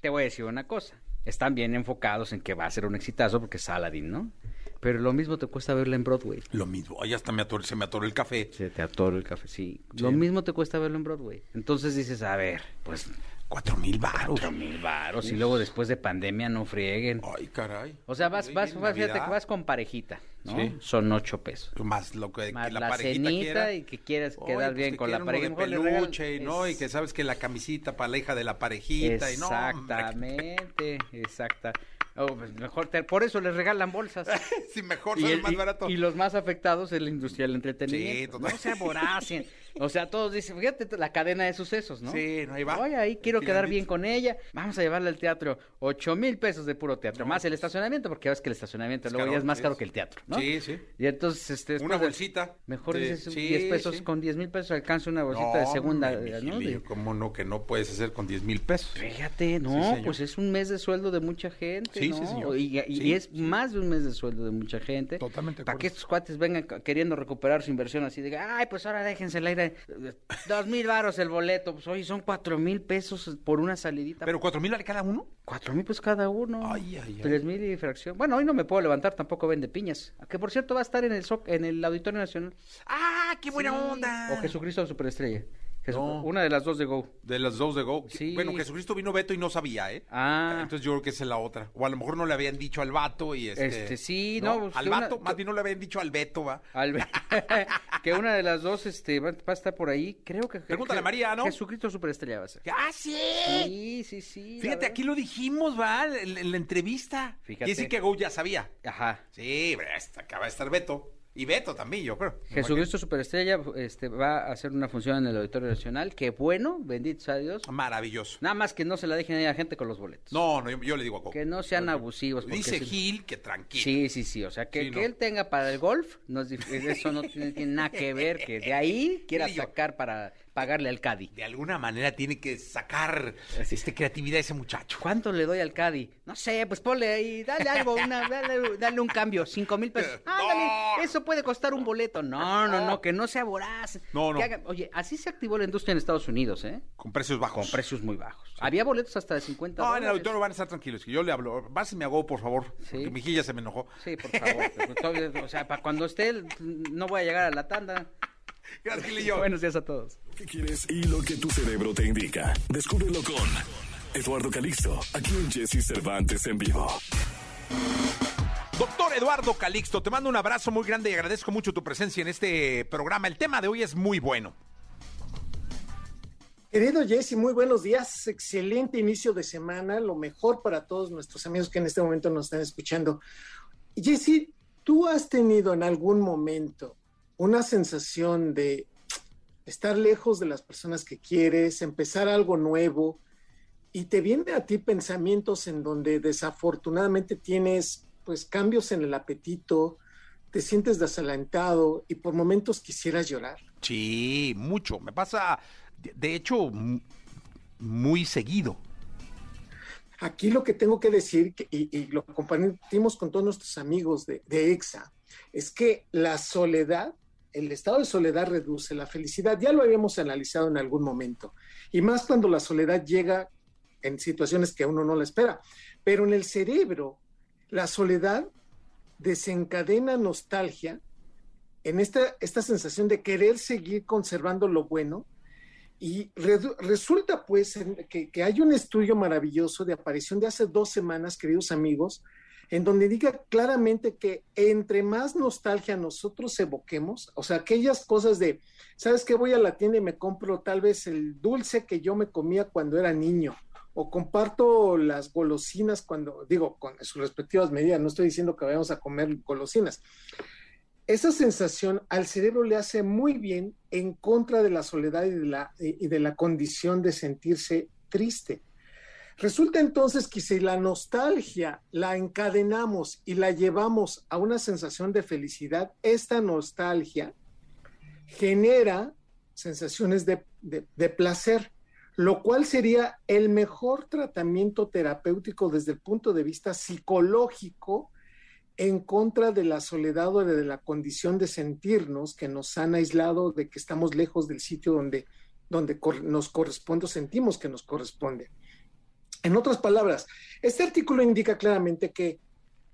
Te voy a decir una cosa. Están bien enfocados en que va a ser un exitazo porque es Aladdin, ¿no? Pero lo mismo te cuesta verla en Broadway. Lo mismo. Ahí hasta me atoró, se me atoró el café. Se te atoró el café, sí. Lo mismo te cuesta verlo en Broadway. Entonces dices, a ver, pues Cuatro mil baros. cuatro mil varos y luego después de pandemia no frieguen. Ay, caray. O sea, vas, vas, vas, fíjate que vas con parejita, ¿no? Sí. Son ocho pesos. Más lo que, Más que la, la, parejita cenita quiera. y que quieras Oye, quedar pues bien que con la pareja. de peluche, y ¿no? Y que sabes que la camisita para la hija de la parejita. Y no, Exactamente, exacta. Oh, pues mejor te- por eso les regalan bolsas. sí, mejor Y, el- más y- barato. y los más afectados es la industria del entretenimiento. Sí, total. No se aboracen. O sea, todos dicen, fíjate la cadena de sucesos, ¿no? Sí, no, ahí va. Oye, ahí quiero quedar bien con ella. Vamos a llevarla al teatro. Ocho mil pesos de puro teatro. más el estacionamiento, porque ya ves que el estacionamiento Es luego ya es más caro que el teatro, ¿no? Sí, sí. Y entonces, este, Una bolsita. Mejor dices sí, 10 pesos, sí. con 10 mil pesos alcanza una bolsita de segunda, hombre, ¿no? Gilillo, De- ¿Cómo no? Que no puedes hacer con 10 mil pesos. Fíjate, no, pues es un mes de sueldo de mucha gente, Sí, ¿no? sí, señor. Y, es más de un mes de sueldo de mucha gente. Totalmente Para que estos cuates vengan queriendo recuperar su inversión así de, ay, pues ahora déjense el aire, dos mil varos el boleto, pues oye, son cuatro mil pesos por una salidita. ¿Pero cuatro mil cada uno? Cuatro mil pesos cada uno. Ay, ay, ay. Tres mil y fracción. Bueno, hoy no me puedo levantar, tampoco vende piñas. Que por cierto va a estar en el Soc- en el Auditorio Nacional. ¡Ah, qué buena onda! O Jesucristo Superestrella. Jesu- No. Una de las dos de Go. De las dos de Go. Sí. Bueno, Jesucristo vino Beto y no sabía, ¿eh? Ah. Entonces yo creo que esa es la otra. O a lo mejor no le habían dicho al vato y este... Este, sí, no, pues, al una- vato, más bien no le habían dicho al Beto, va. Al- que una de las dos este, va, a estar por ahí. Creo que. Pregúntale a María, ¿no? Jesucristo Superestrella va a ser. ¡Ah, sí! Sí, sí, sí. Fíjate, aquí lo dijimos, va, en, en la entrevista. Fíjate. Quiere decir que Go ya sabía. Ajá. Sí, acaba de estar Beto. Y Beto también, yo creo. Jesucristo Superestrella este, va a hacer una función en el Auditorio Nacional. Que bueno, bendito sea Dios. Maravilloso. Nada más que no se la dejen ahí a la gente con los boletos. No, no, yo, yo le digo a Go. Que no sean abusivos. porque Dice si- Gil que tranquilo. Sí, sí, sí. O sea, que, Sí, que no. él tenga para el golf, no es eso no tiene, tiene nada que ver. Que de ahí quiera sacar para pagarle al Cadi. De alguna manera tiene que sacar este, creatividad a ese muchacho. ¿Cuánto le doy al Cadi? No sé, pues ponle ahí, dale algo, una, dale, dale un cambio, cinco mil pesos. Ándale, No. eso puede costar un boleto. No, no, no, que no sea voraz. No, no. Haga- Oye, así se activó la industria en Estados Unidos, ¿eh? Con precios bajos. Con precios muy bajos. Había boletos hasta de 50 No, en el dólares. auditorio van a estar tranquilos. Que yo le hablo. Báseme a Go, por favor. Sí. Porque ya se me enojó. Sí, por favor. o sea, para cuando esté, no voy a llegar a la tanda. Gracias, Gilillo. Buenos días a todos. ¿Qué quieres y lo que tu cerebro te indica? Descúbrelo con Eduardo Calixto, aquí en Jesse Cervantes en vivo. Doctor Eduardo Calixto, te mando un abrazo muy grande y agradezco mucho tu presencia en este programa. El tema de hoy es muy bueno. Querido Jesse, muy buenos días. Excelente inicio de semana. Lo mejor para todos nuestros amigos que en este momento nos están escuchando. Jesse, ¿tú has tenido en algún momento una sensación de estar lejos de las personas que quieres, empezar algo nuevo y te vienen a ti pensamientos en donde desafortunadamente tienes pues cambios en el apetito, te sientes desalentado y por momentos quisieras llorar? Sí, mucho. Me pasa, de, hecho, muy seguido. Aquí lo que tengo que decir, que- y, y lo compartimos con todos nuestros amigos de, de EXA, es que la soledad, el estado de soledad reduce la felicidad. Ya lo habíamos analizado en algún momento. Y más cuando la soledad llega en situaciones que uno no la espera. Pero en el cerebro, la soledad desencadena nostalgia en esta, esta sensación de querer seguir conservando lo bueno y resulta pues que, que hay un estudio maravilloso de aparición de hace dos semanas, queridos amigos, en donde diga claramente que entre más nostalgia nosotros evoquemos, o sea, aquellas cosas de, ¿sabes qué? Voy a la tienda y me compro tal vez el dulce que yo me comía cuando era niño, o comparto las golosinas cuando, digo, con sus respectivas medidas, no estoy diciendo que vayamos a comer golosinas, esa sensación al cerebro le hace muy bien en contra de la soledad y de la, y de la condición de sentirse triste. Resulta entonces que si la nostalgia la encadenamos y la llevamos a una sensación de felicidad, esta nostalgia genera sensaciones de, de- placer, lo cual sería el mejor tratamiento terapéutico desde el punto de vista psicológico en contra de la soledad o de la condición de sentirnos que nos han aislado, de que estamos lejos del sitio donde, donde nos corresponde o sentimos que nos corresponde. En otras palabras, este artículo indica claramente que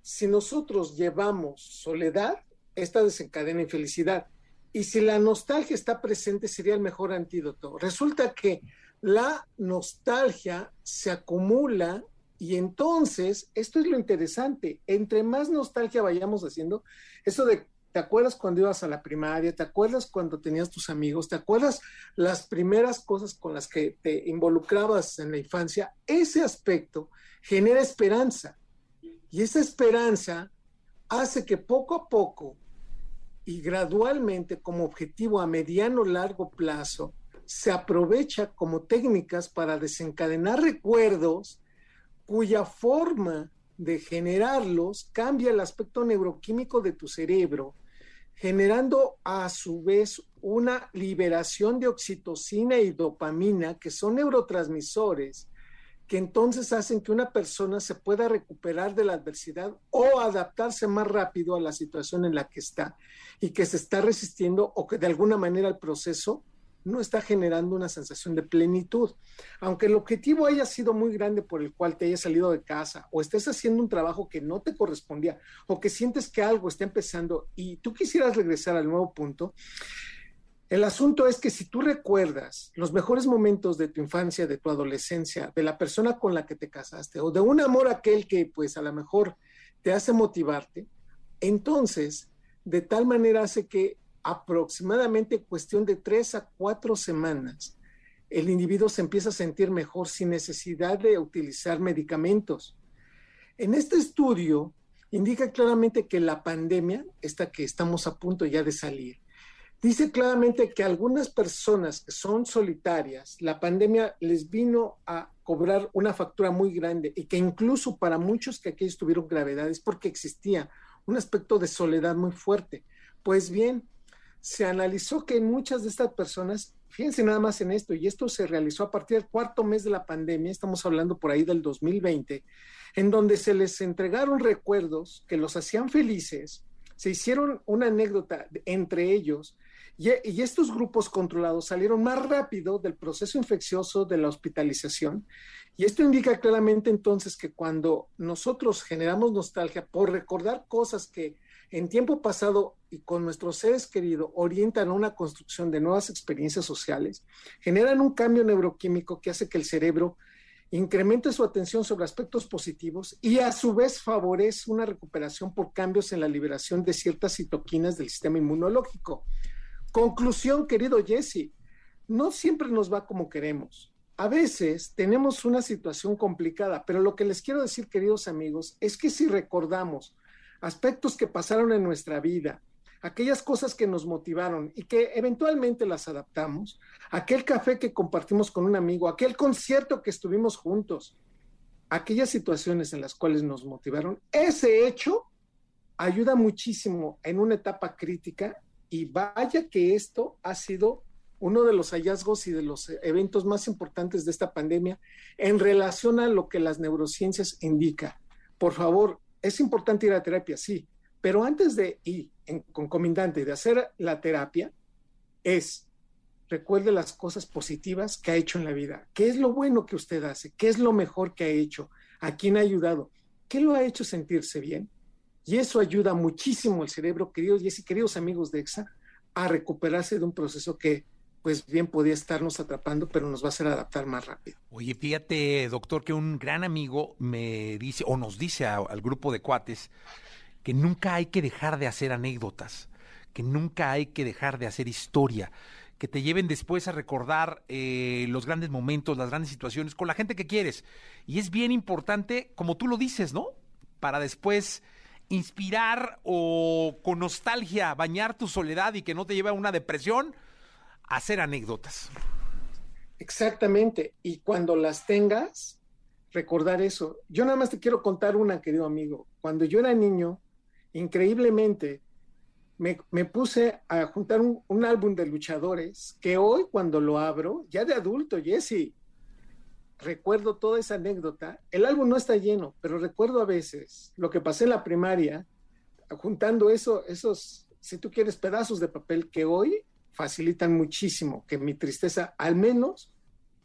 si nosotros llevamos soledad, esta desencadena infelicidad. Y si la nostalgia está presente, sería el mejor antídoto. Resulta que la nostalgia se acumula y entonces, esto es lo interesante, entre más nostalgia vayamos haciendo, eso de, ¿te acuerdas cuando ibas a la primaria? ¿Te acuerdas cuando tenías tus amigos? ¿Te acuerdas las primeras cosas con las que te involucrabas en la infancia? Ese aspecto genera esperanza y esa esperanza hace que poco a poco y gradualmente como objetivo a mediano largo plazo se aprovecha como técnicas para desencadenar recuerdos cuya forma de generarlos cambia el aspecto neuroquímico de tu cerebro, generando a su vez una liberación de oxitocina y dopamina, que son neurotransmisores, que entonces hacen que una persona se pueda recuperar de la adversidad o adaptarse más rápido a la situación en la que está y que se está resistiendo o que de alguna manera el proceso no está generando una sensación de plenitud. Aunque el objetivo haya sido muy grande por el cual te hayas salido de casa o estés haciendo un trabajo que no te correspondía o que sientes que algo está empezando y tú quisieras regresar al nuevo punto, el asunto es que si tú recuerdas los mejores momentos de tu infancia, de tu adolescencia, de la persona con la que te casaste o de un amor aquel que pues a lo mejor te hace motivarte, entonces de tal manera hace que aproximadamente cuestión de tres a cuatro semanas, el individuo se empieza a sentir mejor sin necesidad de utilizar medicamentos. En este estudio indica claramente que la pandemia, esta que estamos a punto ya de salir, dice claramente que algunas personas que son solitarias, la pandemia les vino a cobrar una factura muy grande y que incluso para muchos que aquí estuvieron gravedades porque existía un aspecto de soledad muy fuerte. Pues bien, se analizó que muchas de estas personas, fíjense nada más en esto, y esto se realizó a partir del cuarto mes de la pandemia, estamos hablando por ahí del 2020, en donde se les entregaron recuerdos que los hacían felices, se hicieron una anécdota entre ellos, y, y, estos grupos controlados salieron más rápido del proceso infeccioso de la hospitalización. Y esto indica claramente entonces que cuando nosotros generamos nostalgia por recordar cosas que en tiempo pasado y con nuestros seres queridos orientan a una construcción de nuevas experiencias sociales, generan un cambio neuroquímico que hace que el cerebro incremente su atención sobre aspectos positivos y a su vez favorece una recuperación por cambios en la liberación de ciertas citoquinas del sistema inmunológico. Conclusión, querido Jesse, no siempre nos va como queremos. A veces tenemos una situación complicada, pero lo que les quiero decir, queridos amigos, es que si recordamos aspectos que pasaron en nuestra vida, aquellas cosas que nos motivaron y que eventualmente las adaptamos, aquel café que compartimos con un amigo, aquel concierto que estuvimos juntos, aquellas situaciones en las cuales nos motivaron, ese hecho ayuda muchísimo en una etapa crítica y vaya que esto ha sido uno de los hallazgos y de los eventos más importantes de esta pandemia en relación a lo que las neurociencias indican. Por favor, es importante ir a terapia, sí, pero antes de ir en concomitante de hacer la terapia, es recuerde las cosas positivas que ha hecho en la vida. ¿Qué es lo bueno que usted hace? ¿Qué es lo mejor que ha hecho? ¿A quién ha ayudado? ¿Qué lo ha hecho sentirse bien? Y eso ayuda muchísimo al cerebro, queridos y queridos amigos de EXA, a recuperarse de un proceso que pues bien podía estarnos atrapando, pero nos va a hacer adaptar más rápido. Oye, fíjate, doctor, que un gran amigo me dice, o nos dice al grupo de cuates, que nunca hay que dejar de hacer anécdotas, que nunca hay que dejar de hacer historia, que te lleven después a recordar eh, los grandes momentos, las grandes situaciones con la gente que quieres. Y es bien importante, como tú lo dices, ¿no? Para después inspirar o con nostalgia bañar tu soledad y que no te lleve a una depresión hacer anécdotas. Exactamente. Y cuando las tengas, recordar eso. Yo nada más te quiero contar una, querido amigo. Cuando yo era niño, increíblemente, me, puse a juntar un, un, álbum de luchadores que hoy cuando lo abro, ya de adulto, Jesse, recuerdo toda esa anécdota. El álbum no está lleno, pero recuerdo a veces lo que pasé en la primaria, juntando eso, esos, si tú quieres, pedazos de papel que hoy facilitan muchísimo que mi tristeza al menos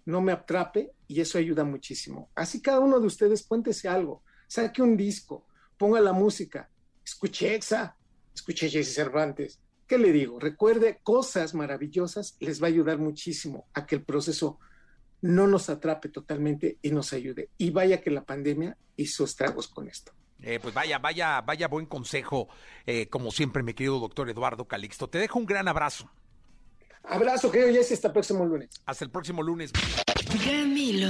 no me atrape y eso ayuda muchísimo. Así cada uno de ustedes cuéntese algo, saque un disco, ponga la música, escuche Exa, escuche Jesse Cervantes. ¿Qué le digo? Recuerde cosas maravillosas, les va a ayudar muchísimo a que el proceso no nos atrape totalmente y nos ayude. Y vaya que la pandemia hizo estragos con esto. Eh, pues vaya, vaya, vaya buen consejo, eh, como siempre, mi querido doctor Eduardo Calixto. Te dejo un gran abrazo. Abrazo, querido Jesse, hasta el próximo lunes. Hasta el próximo lunes. Camilo.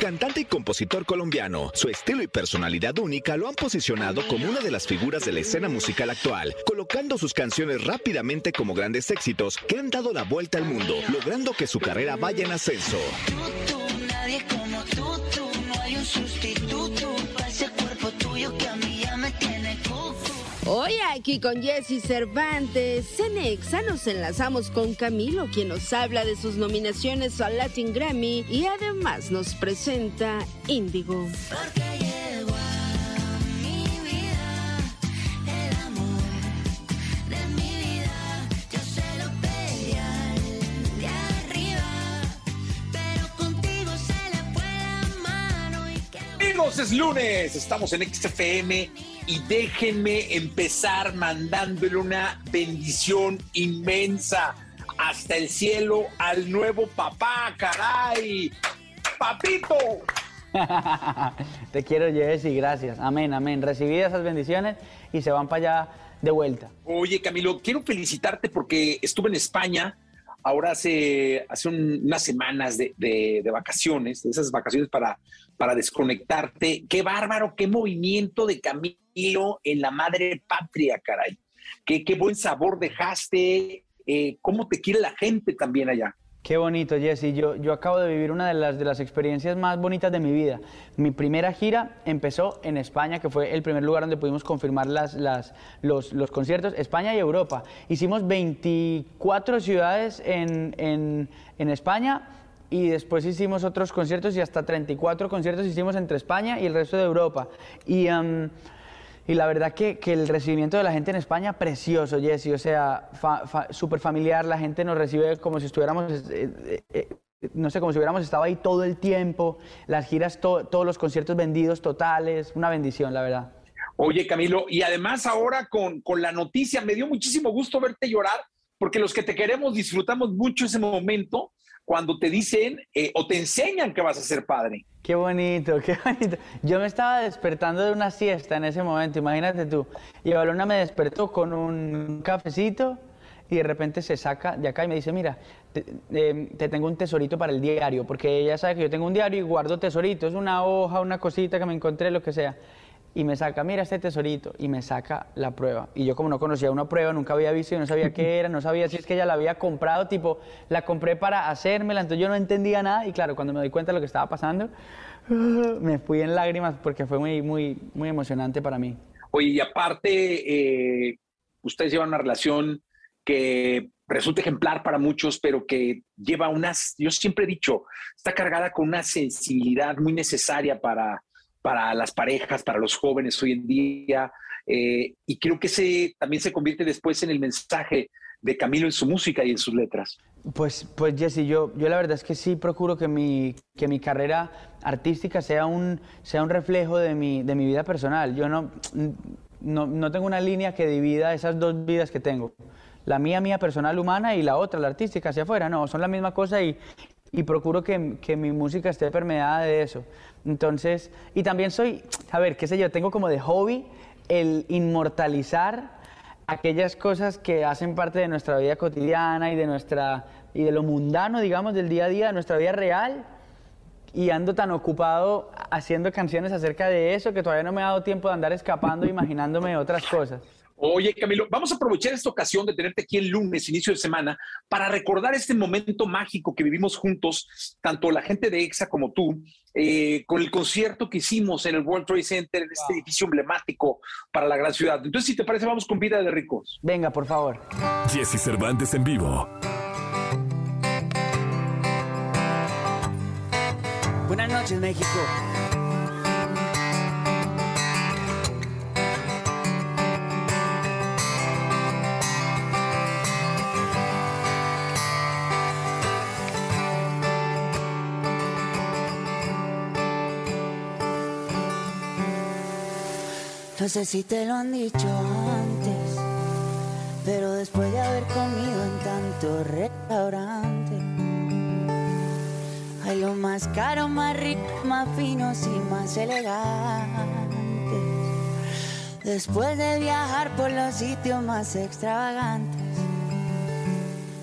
Cantante y compositor colombiano, su estilo y personalidad única lo han posicionado como una de las figuras de la escena musical actual, colocando sus canciones rápidamente como grandes éxitos que han dado la vuelta al mundo, logrando que su carrera vaya en ascenso. Nadie como tú, tú. No hay un sustituto Hoy aquí con Jesse Cervantes, en Exa nos enlazamos con Camilo, quien nos habla de sus nominaciones al Latin Grammy y además nos presenta Índigo. Porque llegó a mi vida el amor de mi vida. Yo se lo pedí al de arriba, pero contigo se le fue la mano y quedó. Amigos, es lunes, estamos en XFM y déjenme empezar mandándole una bendición inmensa hasta el cielo al nuevo papá, caray. Papito. Te quiero, Jessy, gracias. Amén, amén. Recibí esas bendiciones y se van para allá de vuelta. Oye, Camilo, quiero felicitarte porque estuve en España ahora hace, hace un- unas semanas de, de- de vacaciones, de esas vacaciones para, para desconectarte. Qué bárbaro, qué movimiento de Camilo en la madre patria, caray. Qué, qué buen sabor dejaste, eh, cómo te quiere la gente también allá. Qué bonito, Jessy. Yo, yo acabo de vivir una de las, de las experiencias más bonitas de mi vida. Mi primera gira empezó en España, que fue el primer lugar donde pudimos confirmar las, las, los, los conciertos, España y Europa. Hicimos 24 ciudades en, en, en España y después hicimos otros conciertos y hasta 34 conciertos hicimos entre España y el resto de Europa. Y... am, y la verdad que, el recibimiento de la gente en España, precioso, Jesse. O sea, fa- fa- súper familiar. La gente nos recibe como si estuviéramos, eh, eh, eh, no sé, como si hubiéramos estado ahí todo el tiempo. Las giras, to- todos los conciertos vendidos totales. Una bendición, la verdad. Oye, Camilo, y además ahora con, con la noticia, me dio muchísimo gusto verte llorar, porque los que te queremos disfrutamos mucho ese momento cuando te dicen eh, o te enseñan que vas a ser padre. Qué bonito, qué bonito. Yo me estaba despertando de una siesta en ese momento, imagínate tú. Y Balona me despertó con un cafecito y de repente se saca de acá y me dice, mira, te, eh, te tengo un tesorito para el diario, porque ella sabe que yo tengo un diario y guardo tesoritos, una hoja, una cosita que me encontré, lo que sea. Y me saca, mira este tesorito, y me saca la prueba. Y yo como no conocía una prueba, nunca había visto y no sabía qué era, no sabía si es que ella la había comprado, tipo, la compré para hacérmela, entonces yo no entendía nada. Y claro, cuando me doy cuenta de lo que estaba pasando, me fui en lágrimas porque fue muy, muy, muy emocionante para mí. Oye, y aparte, eh, ustedes llevan una relación que resulta ejemplar para muchos, pero que lleva unas, yo siempre he dicho, está cargada con una sensibilidad muy necesaria para, para las parejas, para los jóvenes hoy en día. eh, y creo que ese también se convierte después en el mensaje de Camilo en su música y en sus letras. Pues, pues Jesse, yo, yo la verdad es que sí procuro que mi, que mi carrera artística sea un, sea un reflejo de mi, de mi vida personal. Yo no, no, no tengo una línea que divida esas dos vidas que tengo. La mía, mía personal humana y la otra, la artística hacia afuera. No, son la misma cosa y, y procuro que, que mi música esté permeada de eso. Entonces, y también soy, a ver, qué sé yo, tengo como de hobby el inmortalizar aquellas cosas que hacen parte de nuestra vida cotidiana y de nuestra y de lo mundano, digamos, del día a día, de nuestra vida real. Y ando tan ocupado haciendo canciones acerca de eso que todavía no me ha dado tiempo de andar escapando, imaginándome otras cosas. Oye, Camilo, vamos a aprovechar esta ocasión de tenerte aquí el lunes, inicio de semana, para recordar este momento mágico que vivimos juntos, tanto la gente de EXA como tú, eh, con el concierto que hicimos en el World Trade Center, en este edificio emblemático para la gran ciudad. Entonces, si te parece, vamos con Vida de Ricos. Venga, por favor. Jesse Cervantes en vivo. Buenas noches, México. No sé si te lo han dicho antes, pero después de haber comido en tantos restaurantes, hay lo más caro, más rico, más finos y más elegantes. Después de viajar por los sitios más extravagantes,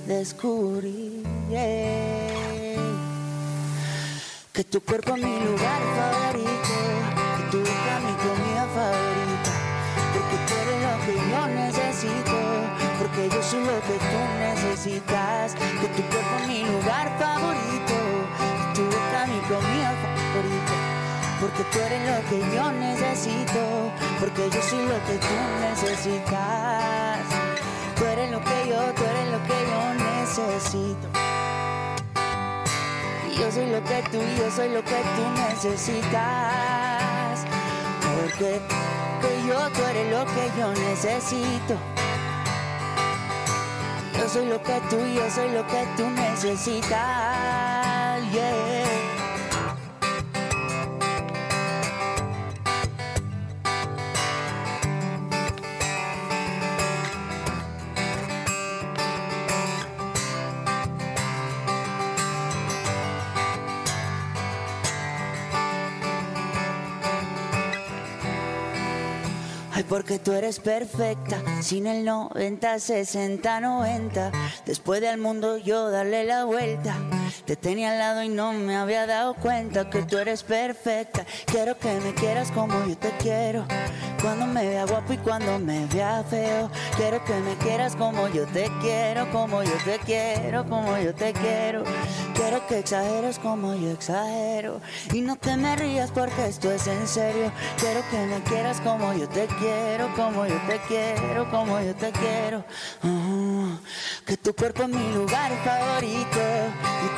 descubrí eh, que tu cuerpo es mi lugar favorito, que tu boca mi comida porque yo soy lo que tú necesitas, que tu cuerpo es mi lugar favorito, que tu boca mi comida favorita. Porque tú eres lo que yo necesito, porque yo soy lo que tú necesitas. Tú eres lo que yo, tú eres lo que yo necesito. Y yo soy lo que tú, y yo soy lo que tú necesitas. Porque que yo, tú eres lo que yo necesito. Soy lo que tú, y yo soy lo que tú necesitas. Yeah. Porque tú eres perfecta, sin el 90, 60, 90. Después del mundo yo darle la vuelta. Te tenía al lado y no me había dado cuenta que tú eres perfecta. Quiero que me quieras como yo te quiero. Cuando me vea guapo y cuando me vea feo. Quiero que me quieras como yo te quiero, como yo te quiero, como yo te quiero. Quiero que exageres como yo exagero. Y no te me rías porque esto es en serio. Quiero que me quieras como yo te quiero, como yo te quiero, como yo te quiero. Que tu cuerpo es mi lugar favorito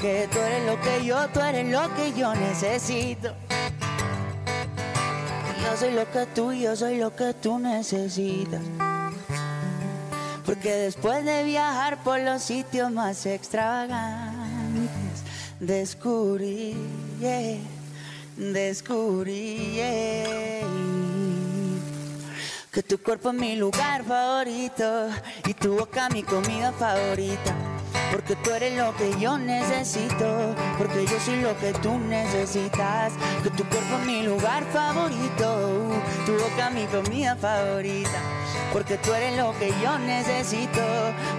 Porque tú eres lo que yo, tú eres lo que yo necesito. Yo soy lo que tú, yo soy lo que tú necesitas. Porque después de viajar por los sitios más extravagantes, descubrí, descubrí que tu cuerpo es mi lugar favorito y tu boca mi comida favorita. Porque tú eres lo que yo necesito, porque yo soy lo que tú necesitas. Que tu cuerpo es mi lugar favorito, tu boca mi comida favorita. Porque tú eres lo que yo necesito,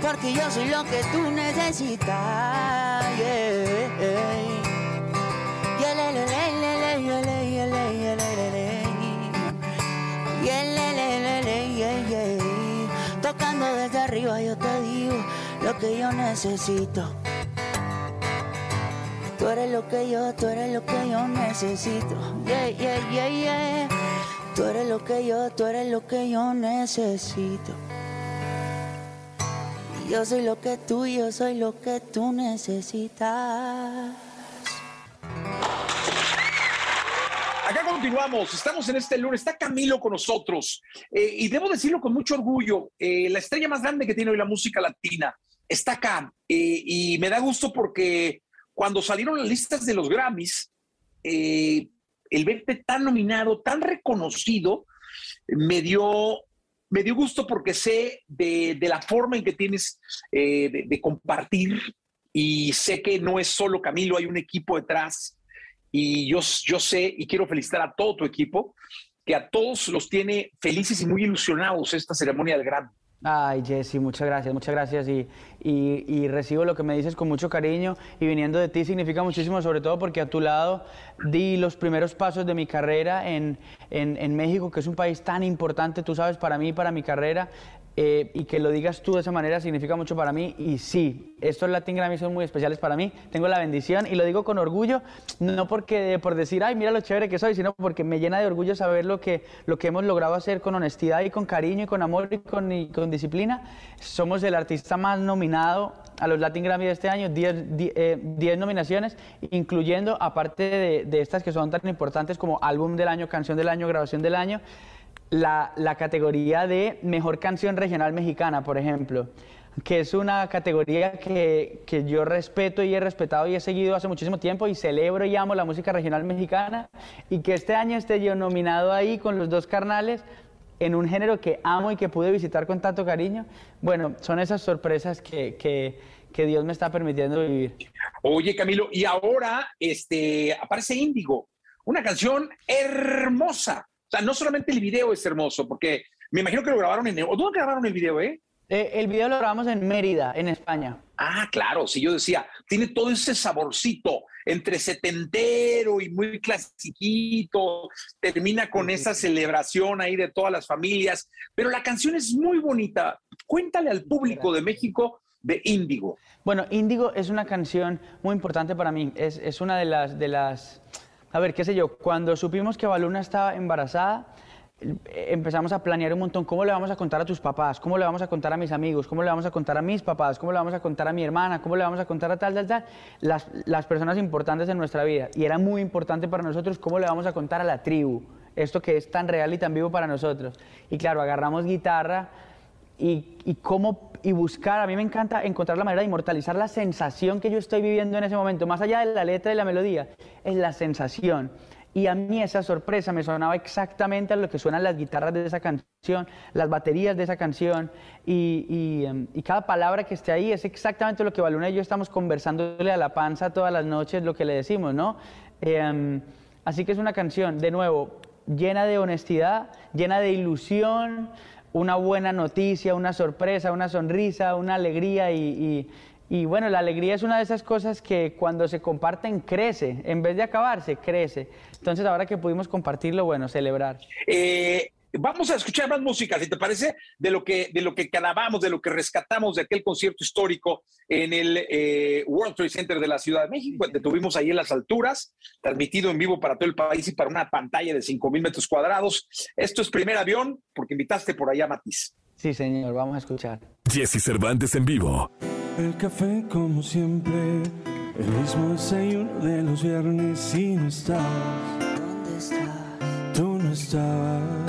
porque yo soy lo que tú necesitas. Tocando desde arriba yo te digo lo que yo necesito. Tú eres lo que yo, tú eres lo que yo necesito. Yeah, yeah, yeah, yeah. Tú eres lo que yo, tú eres lo que yo necesito. Yo soy lo que tú, yo soy lo que tú necesitas. Acá continuamos, estamos en este lunes, está Camilo con nosotros eh, y debo decirlo con mucho orgullo, eh, la estrella más grande que tiene hoy la música latina está acá eh, y me da gusto porque cuando salieron las listas de los Grammys, eh, el verte tan nominado, tan reconocido, me dio, me dio gusto porque sé de, de la forma en que tienes eh, de, compartir y sé que no es solo Camilo, hay un equipo detrás y yo, yo sé y quiero felicitar a todo tu equipo, que a todos los tiene felices y muy ilusionados esta ceremonia del Grammy. Ay, Jesse, muchas gracias, muchas gracias. Y, y- recibo lo que me dices con mucho cariño. Y viniendo de ti significa muchísimo, sobre todo porque a tu lado di los primeros pasos de mi carrera en, en- en México, que es un país tan importante, tú sabes, para mí para mi carrera. Eh, y que lo digas tú de esa manera significa mucho para mí. Y sí, estos Latin Grammy son muy especiales para mí. Tengo la bendición y lo digo con orgullo, no porque por decir, ay, mira lo chévere que soy, sino porque me llena de orgullo saber lo que, lo que hemos logrado hacer con honestidad y con cariño y con amor y con, y con disciplina. Somos el artista más nominado a los Latin Grammy de este año, 10 die- eh, 10 nominaciones, incluyendo, aparte de, de estas que son tan importantes como álbum del año, canción del año, grabación del año, la, la categoría de mejor canción regional mexicana, por ejemplo, que es una categoría que, que yo respeto y he respetado y he seguido hace muchísimo tiempo y celebro y amo la música regional mexicana y que este año esté yo nominado ahí con los dos carnales en un género que amo y que pude visitar con tanto cariño. Bueno, son esas sorpresas que, que, que Dios me está permitiendo vivir. Oye, Camilo, y ahora este, aparece Índigo, una canción hermosa. O sea, no solamente el video es hermoso, porque me imagino que lo grabaron en... ¿o ¿Dónde grabaron el video, eh? Eh, el video lo grabamos en Mérida, en España. Ah, claro, sí, yo decía, tiene todo ese saborcito entre setentero y muy clasiquito, termina con esa celebración ahí de todas las familias, pero la canción es muy bonita. Cuéntale al público de México de Índigo. Bueno, Índigo es una canción muy importante para mí. Es, es una de las, de las... A ver, qué sé yo, cuando supimos que Baluna estaba embarazada, empezamos a planear un montón. Cómo le vamos a contar a tus papás, cómo le vamos a contar a mis amigos, cómo le vamos a contar a mis papás, cómo le vamos a contar a mi hermana, cómo le vamos a contar a tal, tal, tal, las, las personas importantes en nuestra vida. Y era muy importante para nosotros cómo le vamos a contar a la tribu, esto que es tan real y tan vivo para nosotros. Y claro, agarramos guitarra y, buscar, a mí me encanta encontrar la manera de inmortalizar la sensación que yo estoy viviendo en ese momento, más allá de la letra y la melodía, es la sensación. Y a mí esa sorpresa me sonaba exactamente a lo que suenan las guitarras de esa canción, las baterías de esa canción, y, em, cada palabra que esté ahí es exactamente lo que Baluna y yo estamos conversándole a la panza todas las noches, lo que le decimos, ¿no? Em, así que es una canción, de nuevo, llena de honestidad, llena de ilusión, una buena noticia, una sorpresa, una sonrisa, una alegría y, y- bueno, la alegría es una de esas cosas que cuando se comparten crece, en vez de acabarse, crece. Entonces ahora que pudimos compartirlo, bueno, celebrar. Eh, vamos a escuchar más música, si te parece, de lo que, de lo que grabamos, de lo que rescatamos de aquel concierto histórico en el eh, World Trade Center de la Ciudad de México. Te tuvimos ahí en las alturas, transmitido en vivo para todo el país y para una pantalla de 5 mil metros cuadrados. Esto es primer avión, porque invitaste por allá a Matiz. Sí, señor, vamos a escuchar. Jesse Cervantes en vivo. El café como siempre, el mismo desayuno de los viernes y no estabas. ¿Dónde estás? Tú no estabas.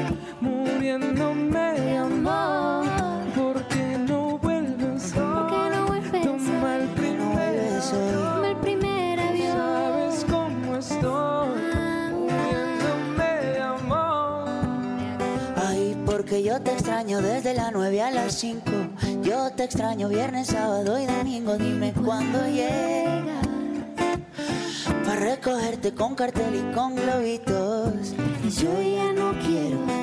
muriéndome de amor. ¿Por qué no vuelves ¿Por qué no vuelves Toma el primer Toma el primer avión. Sabes cómo estoy de amor. Ay, porque yo te extraño desde las 9 a las 5. Yo te extraño viernes, sábado y domingo. Dime cuándo llegas. Para recogerte con cartel y con globitos. Y yo ya no quiero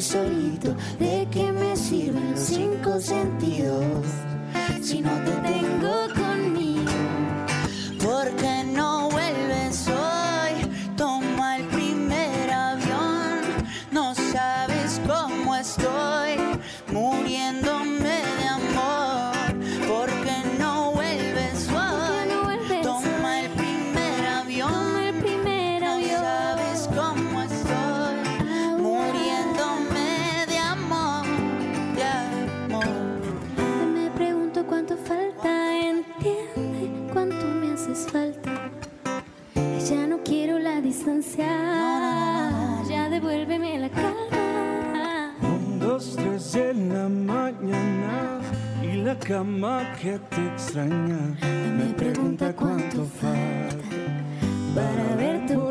solito. ¿De qué me sirven los cinco sentidos? Si no te tengo cama que te extraña. Me pregunta cuánto falta para verte. ¿Por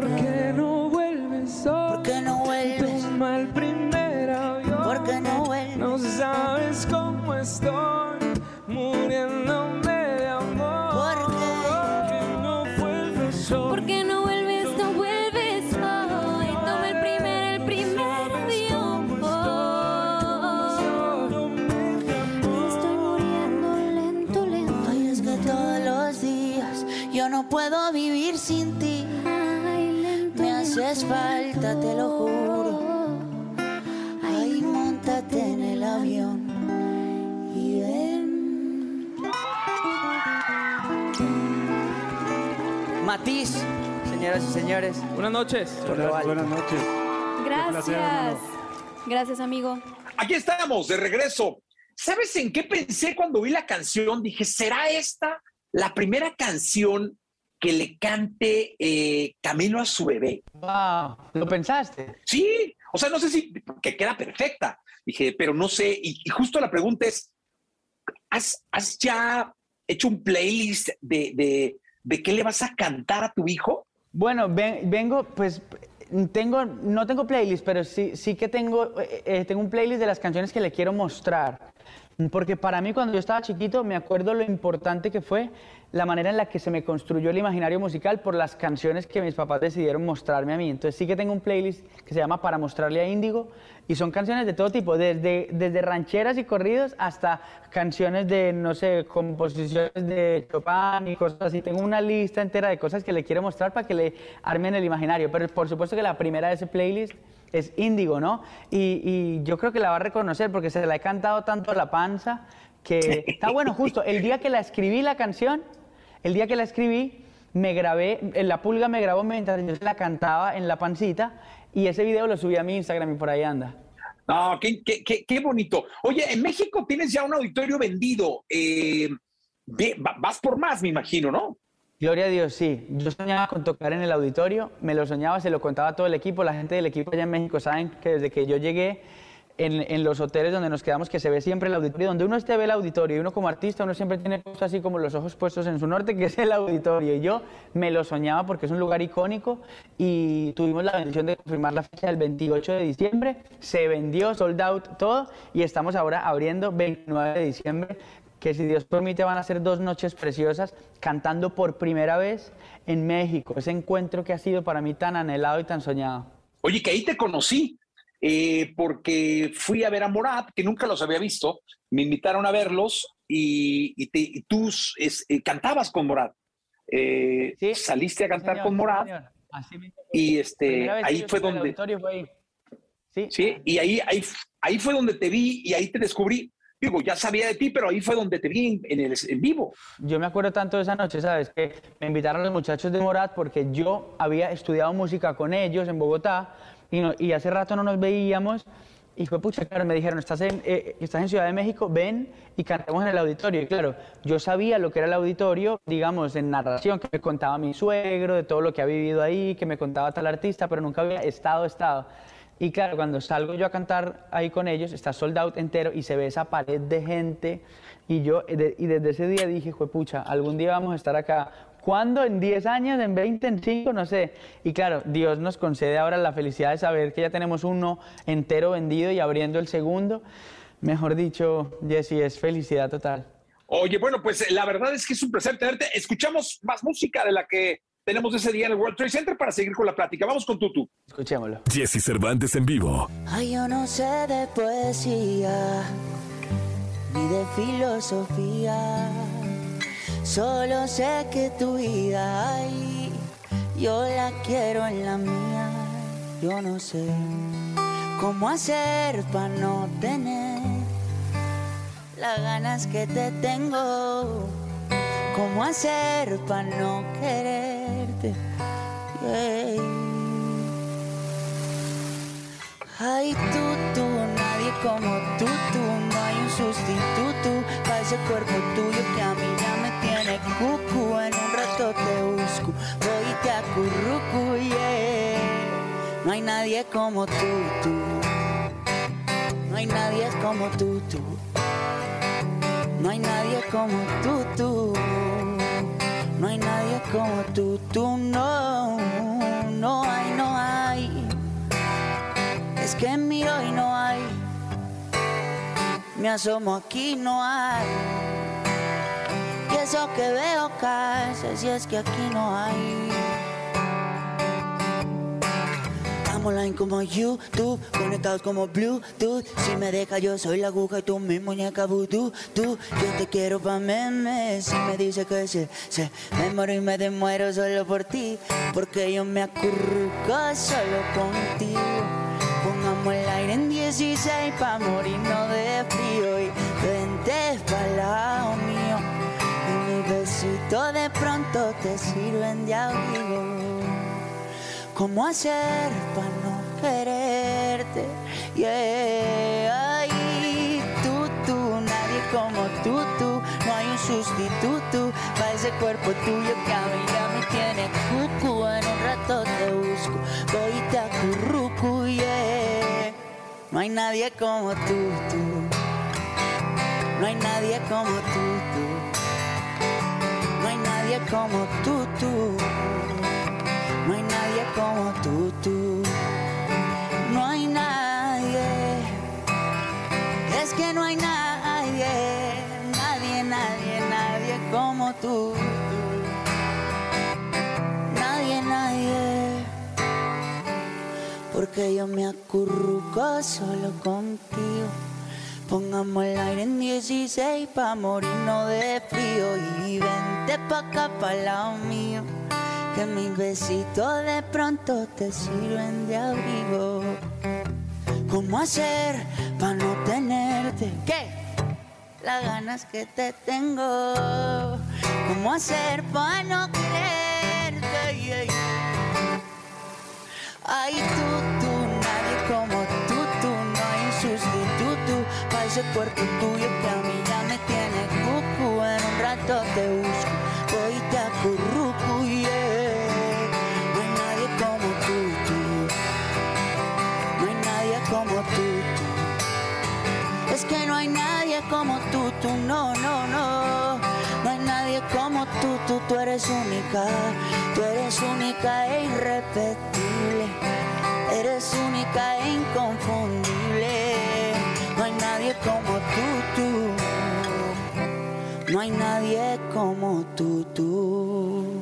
haces falta, te lo juro. Ay, montate en el avión y ven. Matiz, señoras y señores. Buenas noches. Buenas noches. Gracias. Gracias, amigo. Aquí estamos, de regreso. ¿Sabes en qué pensé cuando vi la canción? Dije, ¿será esta la primera canción que le cante eh, Camilo a su bebé? Wow, ¿lo pensaste? Sí, o sea, no sé si que queda perfecta. Dije, pero no sé. Y, y justo la pregunta es, ¿has, has ya hecho un playlist de, de, de qué le vas a cantar a tu hijo? Bueno, ven- vengo, pues, tengo, no tengo playlist, pero sí, sí que tengo, eh, eh, tengo un playlist de las canciones que le quiero mostrar. Porque para mí cuando yo estaba chiquito me acuerdo lo importante que fue la manera en la que se me construyó el imaginario musical por las canciones que mis papás decidieron mostrarme a mí. Entonces sí que tengo un playlist que se llama Para mostrarle a Índigo y son canciones de todo tipo, desde, desde rancheras y corridos hasta canciones de, no sé, composiciones de Chopin y cosas así. Tengo una lista entera de cosas que le quiero mostrar para que le armen el imaginario. Pero por supuesto que la primera de ese playlist es Índigo, ¿no? Y, y yo creo que la va a reconocer porque se la he cantado tanto a la panza que está bueno justo. El día que la escribí la canción, el día que la escribí, me grabé, la pulga me grabó mientras yo la cantaba en la pancita y ese video lo subí a mi Instagram y por ahí anda. No, qué, qué, qué, qué bonito. Oye, en México tienes ya un auditorio vendido. Eh, vas por más, me imagino, ¿no? Gloria a Dios, sí. Yo soñaba con tocar en el auditorio, me lo soñaba, se lo contaba a todo el equipo. La gente del equipo allá en México saben que desde que yo llegué en, en los hoteles donde nos quedamos, que se ve siempre el auditorio, donde uno esté ve el auditorio y uno como artista, uno siempre tiene puesto así como los ojos puestos en su norte, que es el auditorio. Y yo me lo soñaba porque es un lugar icónico y tuvimos la bendición de confirmar la fecha del 28 de diciembre. Se vendió, sold out todo y estamos ahora abriendo 29 de diciembre que si Dios permite van a ser dos noches preciosas cantando por primera vez en México. Ese encuentro que ha sido para mí tan anhelado y tan soñado. Oye, que ahí te conocí, eh, porque fui a ver a Morat, que nunca los había visto. Me invitaron a verlos y, y te- y tú es- eh, cantabas con Morat. Eh, saliste a cantar señor, con Morat y este, ahí fue donde... fue ahí. Sí. Sí, y ahí, ahí, ahí fue donde te vi y ahí te descubrí. Digo, ya sabía de ti, pero ahí fue donde te vi en, el en vivo. Yo me acuerdo tanto de esa noche, ¿sabes? Que me invitaron los muchachos de Morat porque yo había estudiado música con ellos en Bogotá y, no- y hace rato no nos veíamos. Y fue, pucha, claro, me dijeron, estás en, eh, estás en Ciudad de México, ven y cantemos en el auditorio. Y claro, yo sabía lo que era el auditorio, digamos, en narración, que me contaba mi suegro, de todo lo que ha vivido ahí, que me contaba tal artista, pero nunca había estado, estado. Y claro, cuando salgo yo a cantar ahí con ellos, está sold out entero y se ve esa pared de gente. Y yo, y desde ese día dije, pucha, algún día vamos a estar acá. ¿Cuándo? ¿En 10 años? ¿En 20? ¿En 5? No sé. Y claro, Dios nos concede ahora la felicidad de saber que ya tenemos uno entero vendido y abriendo el segundo. Mejor dicho, Jesse, es felicidad total. Oye, bueno, pues eh, la verdad es que es un placer tenerte. Escuchamos más música de la que tenemos ese día en el World Trade Center para seguir con la plática. Vamos con Tutu. Escuchémoslo. Jesse Cervantes en vivo. Ay, yo no sé de poesía ni de filosofía. Solo sé que tu vida, ay, yo la quiero en la mía. Yo no sé cómo hacer para no tener las ganas que te tengo. Cómo hacer para no quererte. Yeah. Ay, tú, tú, nadie como tú, tú, no hay un sustituto para ese cuerpo tuyo que a mí ya me tiene cucu. En un rato te busco, voy y te acurruco, yeah. No hay nadie como tú, tú. No hay nadie como tú, tú. No hay nadie como tú, tú. No hay nadie como tú, tú, no. No hay, no hay. Es que miro y no hay. Me asomo aquí no hay. Y eso que veo casi si es que aquí no hay. Estamos online como YouTube, conectados como Bluetooth. Si me deja, yo soy la aguja y tú mi muñeca voodoo. Tú, yo te quiero pa' meme. Si me dice que sí, sí, me muero y me demuero solo por ti. Porque yo me acurruco solo contigo. Pongamos el aire en 16 pa' morirnos de frío y vente pa'l lado mío. Y mis besitos de pronto te sirven de abrigo. ¿Cómo hacer para no quererte? Yeah, ay, tú, tú, nadie como tú, tú. No hay un sustituto para ese cuerpo tuyo que a mí ya me tiene cucu. En un rato te busco, voy y te acurruco, yeah. No hay nadie como tú, tú. No hay nadie como tú, tú. No hay nadie como tú, tú. No hay nadie como tú, tú. No hay nadie. Es que no hay nadie. Nadie, nadie, nadie como tú. Nadie, nadie. Porque yo me acurruco solo contigo. Pongamos el aire en 16 pa' morirnos de frío y vente pa' acá pa' lado mío. Que mis besitos de pronto te sirven de abrigo. ¿Cómo hacer para no tenerte? ¿Qué? Las ganas que te tengo. ¿Cómo hacer para no quererte? Yeah, yeah. Ay, tú, tú, nadie como tú, no hay sustituto para ese cuerpo tuyo que a mí ya me tiene cucu. En un rato te busco, voy y te acurruco, como tú, tú, no, no, no. No hay nadie como tú, tú, tú eres única. Tú eres única e irrepetible. Eres única e inconfundible. No hay nadie como tú, tú. No hay nadie como tú, tú.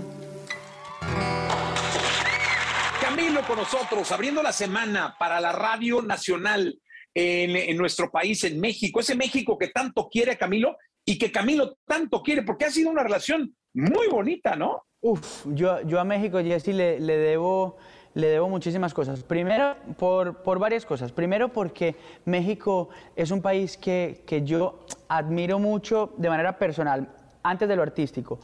Camilo con nosotros, abriendo la semana para la Radio Nacional en, en nuestro país, en México. Ese México que tanto quiere a Camilo y que Camilo tanto quiere, porque ha sido una relación muy bonita, ¿no? Uf, yo, yo a México, Jessy, le, le debo, le debo muchísimas cosas. Primero, por, por varias cosas. Primero, porque México es un país que, que yo admiro mucho de manera personal, antes de lo artístico.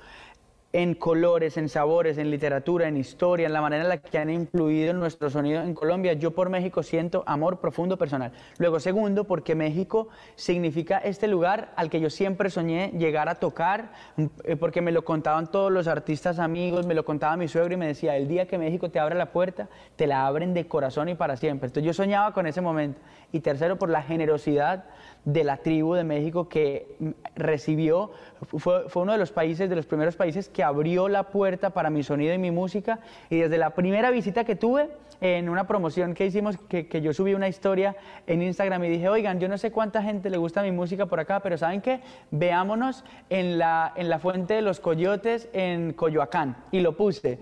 En colores, en sabores, en literatura, en historia, en la manera en la que han influido en nuestro sonido en Colombia. Yo por México siento amor profundo personal. Luego, segundo, porque México significa este lugar al que yo siempre soñé llegar a tocar, eh, porque me lo contaban todos los artistas amigos, me lo contaba mi suegro y me decía, el día que México te abra la puerta, te la abren de corazón y para siempre. Entonces yo soñaba con ese momento. Y tercero, por la generosidad de la tribu de México que recibió, fue, fue uno de los países, de los primeros países que abrió la puerta para mi sonido y mi música. Y desde la primera visita que tuve, en una promoción que hicimos, que, que yo subí una historia en Instagram y dije, oigan, yo no sé cuánta gente le gusta mi música por acá, pero ¿saben qué? Veámonos en la, en la Fuente de los Coyotes en Coyoacán. Y lo puse.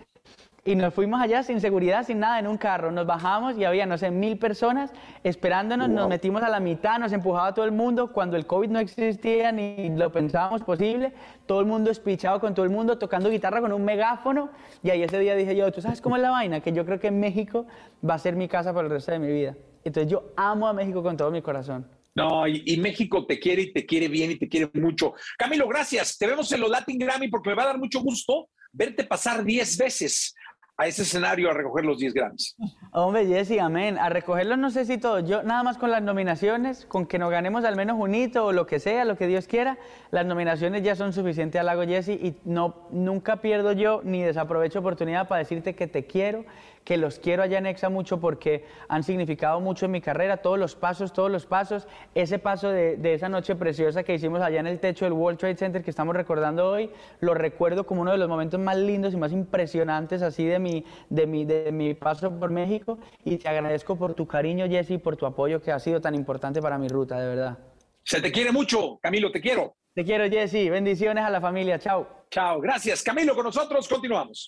Y nos fuimos allá sin seguridad, sin nada, en un carro. Nos bajamos y había, no sé, mil personas esperándonos. Nos metimos a la mitad, nos empujaba todo el mundo. Cuando el COVID no existía ni lo pensábamos posible, todo el mundo espichado con todo el mundo, tocando guitarra con un megáfono. Y ahí ese día dije yo, ¿tú sabes cómo es la vaina? Que yo creo que México va a ser mi casa por el resto de mi vida. Entonces yo amo a México con todo mi corazón. No, y, y México te quiere y te quiere bien y te quiere mucho. Camilo, gracias. Te vemos en los Latin Grammy porque me va a dar mucho gusto verte pasar 10 veces a ese escenario a recoger los 10 Grammys. Hombre, Jessy, amén. A recogerlos no sé si todo. Yo nada más con las nominaciones, con que nos ganemos al menos un hito o lo que sea, lo que Dios quiera, las nominaciones ya son suficientes al lago Jessy y no, nunca pierdo yo ni desaprovecho oportunidad para decirte que te quiero, que los quiero allá en Exa mucho porque han significado mucho en mi carrera, todos los pasos, todos los pasos. Ese paso de, de esa noche preciosa que hicimos allá en el techo del World Trade Center que estamos recordando hoy, lo recuerdo como uno de los momentos más lindos y más impresionantes así de mi, de mi, de mi paso por México y te agradezco por tu cariño, Jessy, y por tu apoyo que ha sido tan importante para mi ruta, de verdad. Se te quiere mucho, Camilo, te quiero. Te quiero, Jesse. Bendiciones a la familia. Chao. Chao, gracias. Camilo, con nosotros continuamos.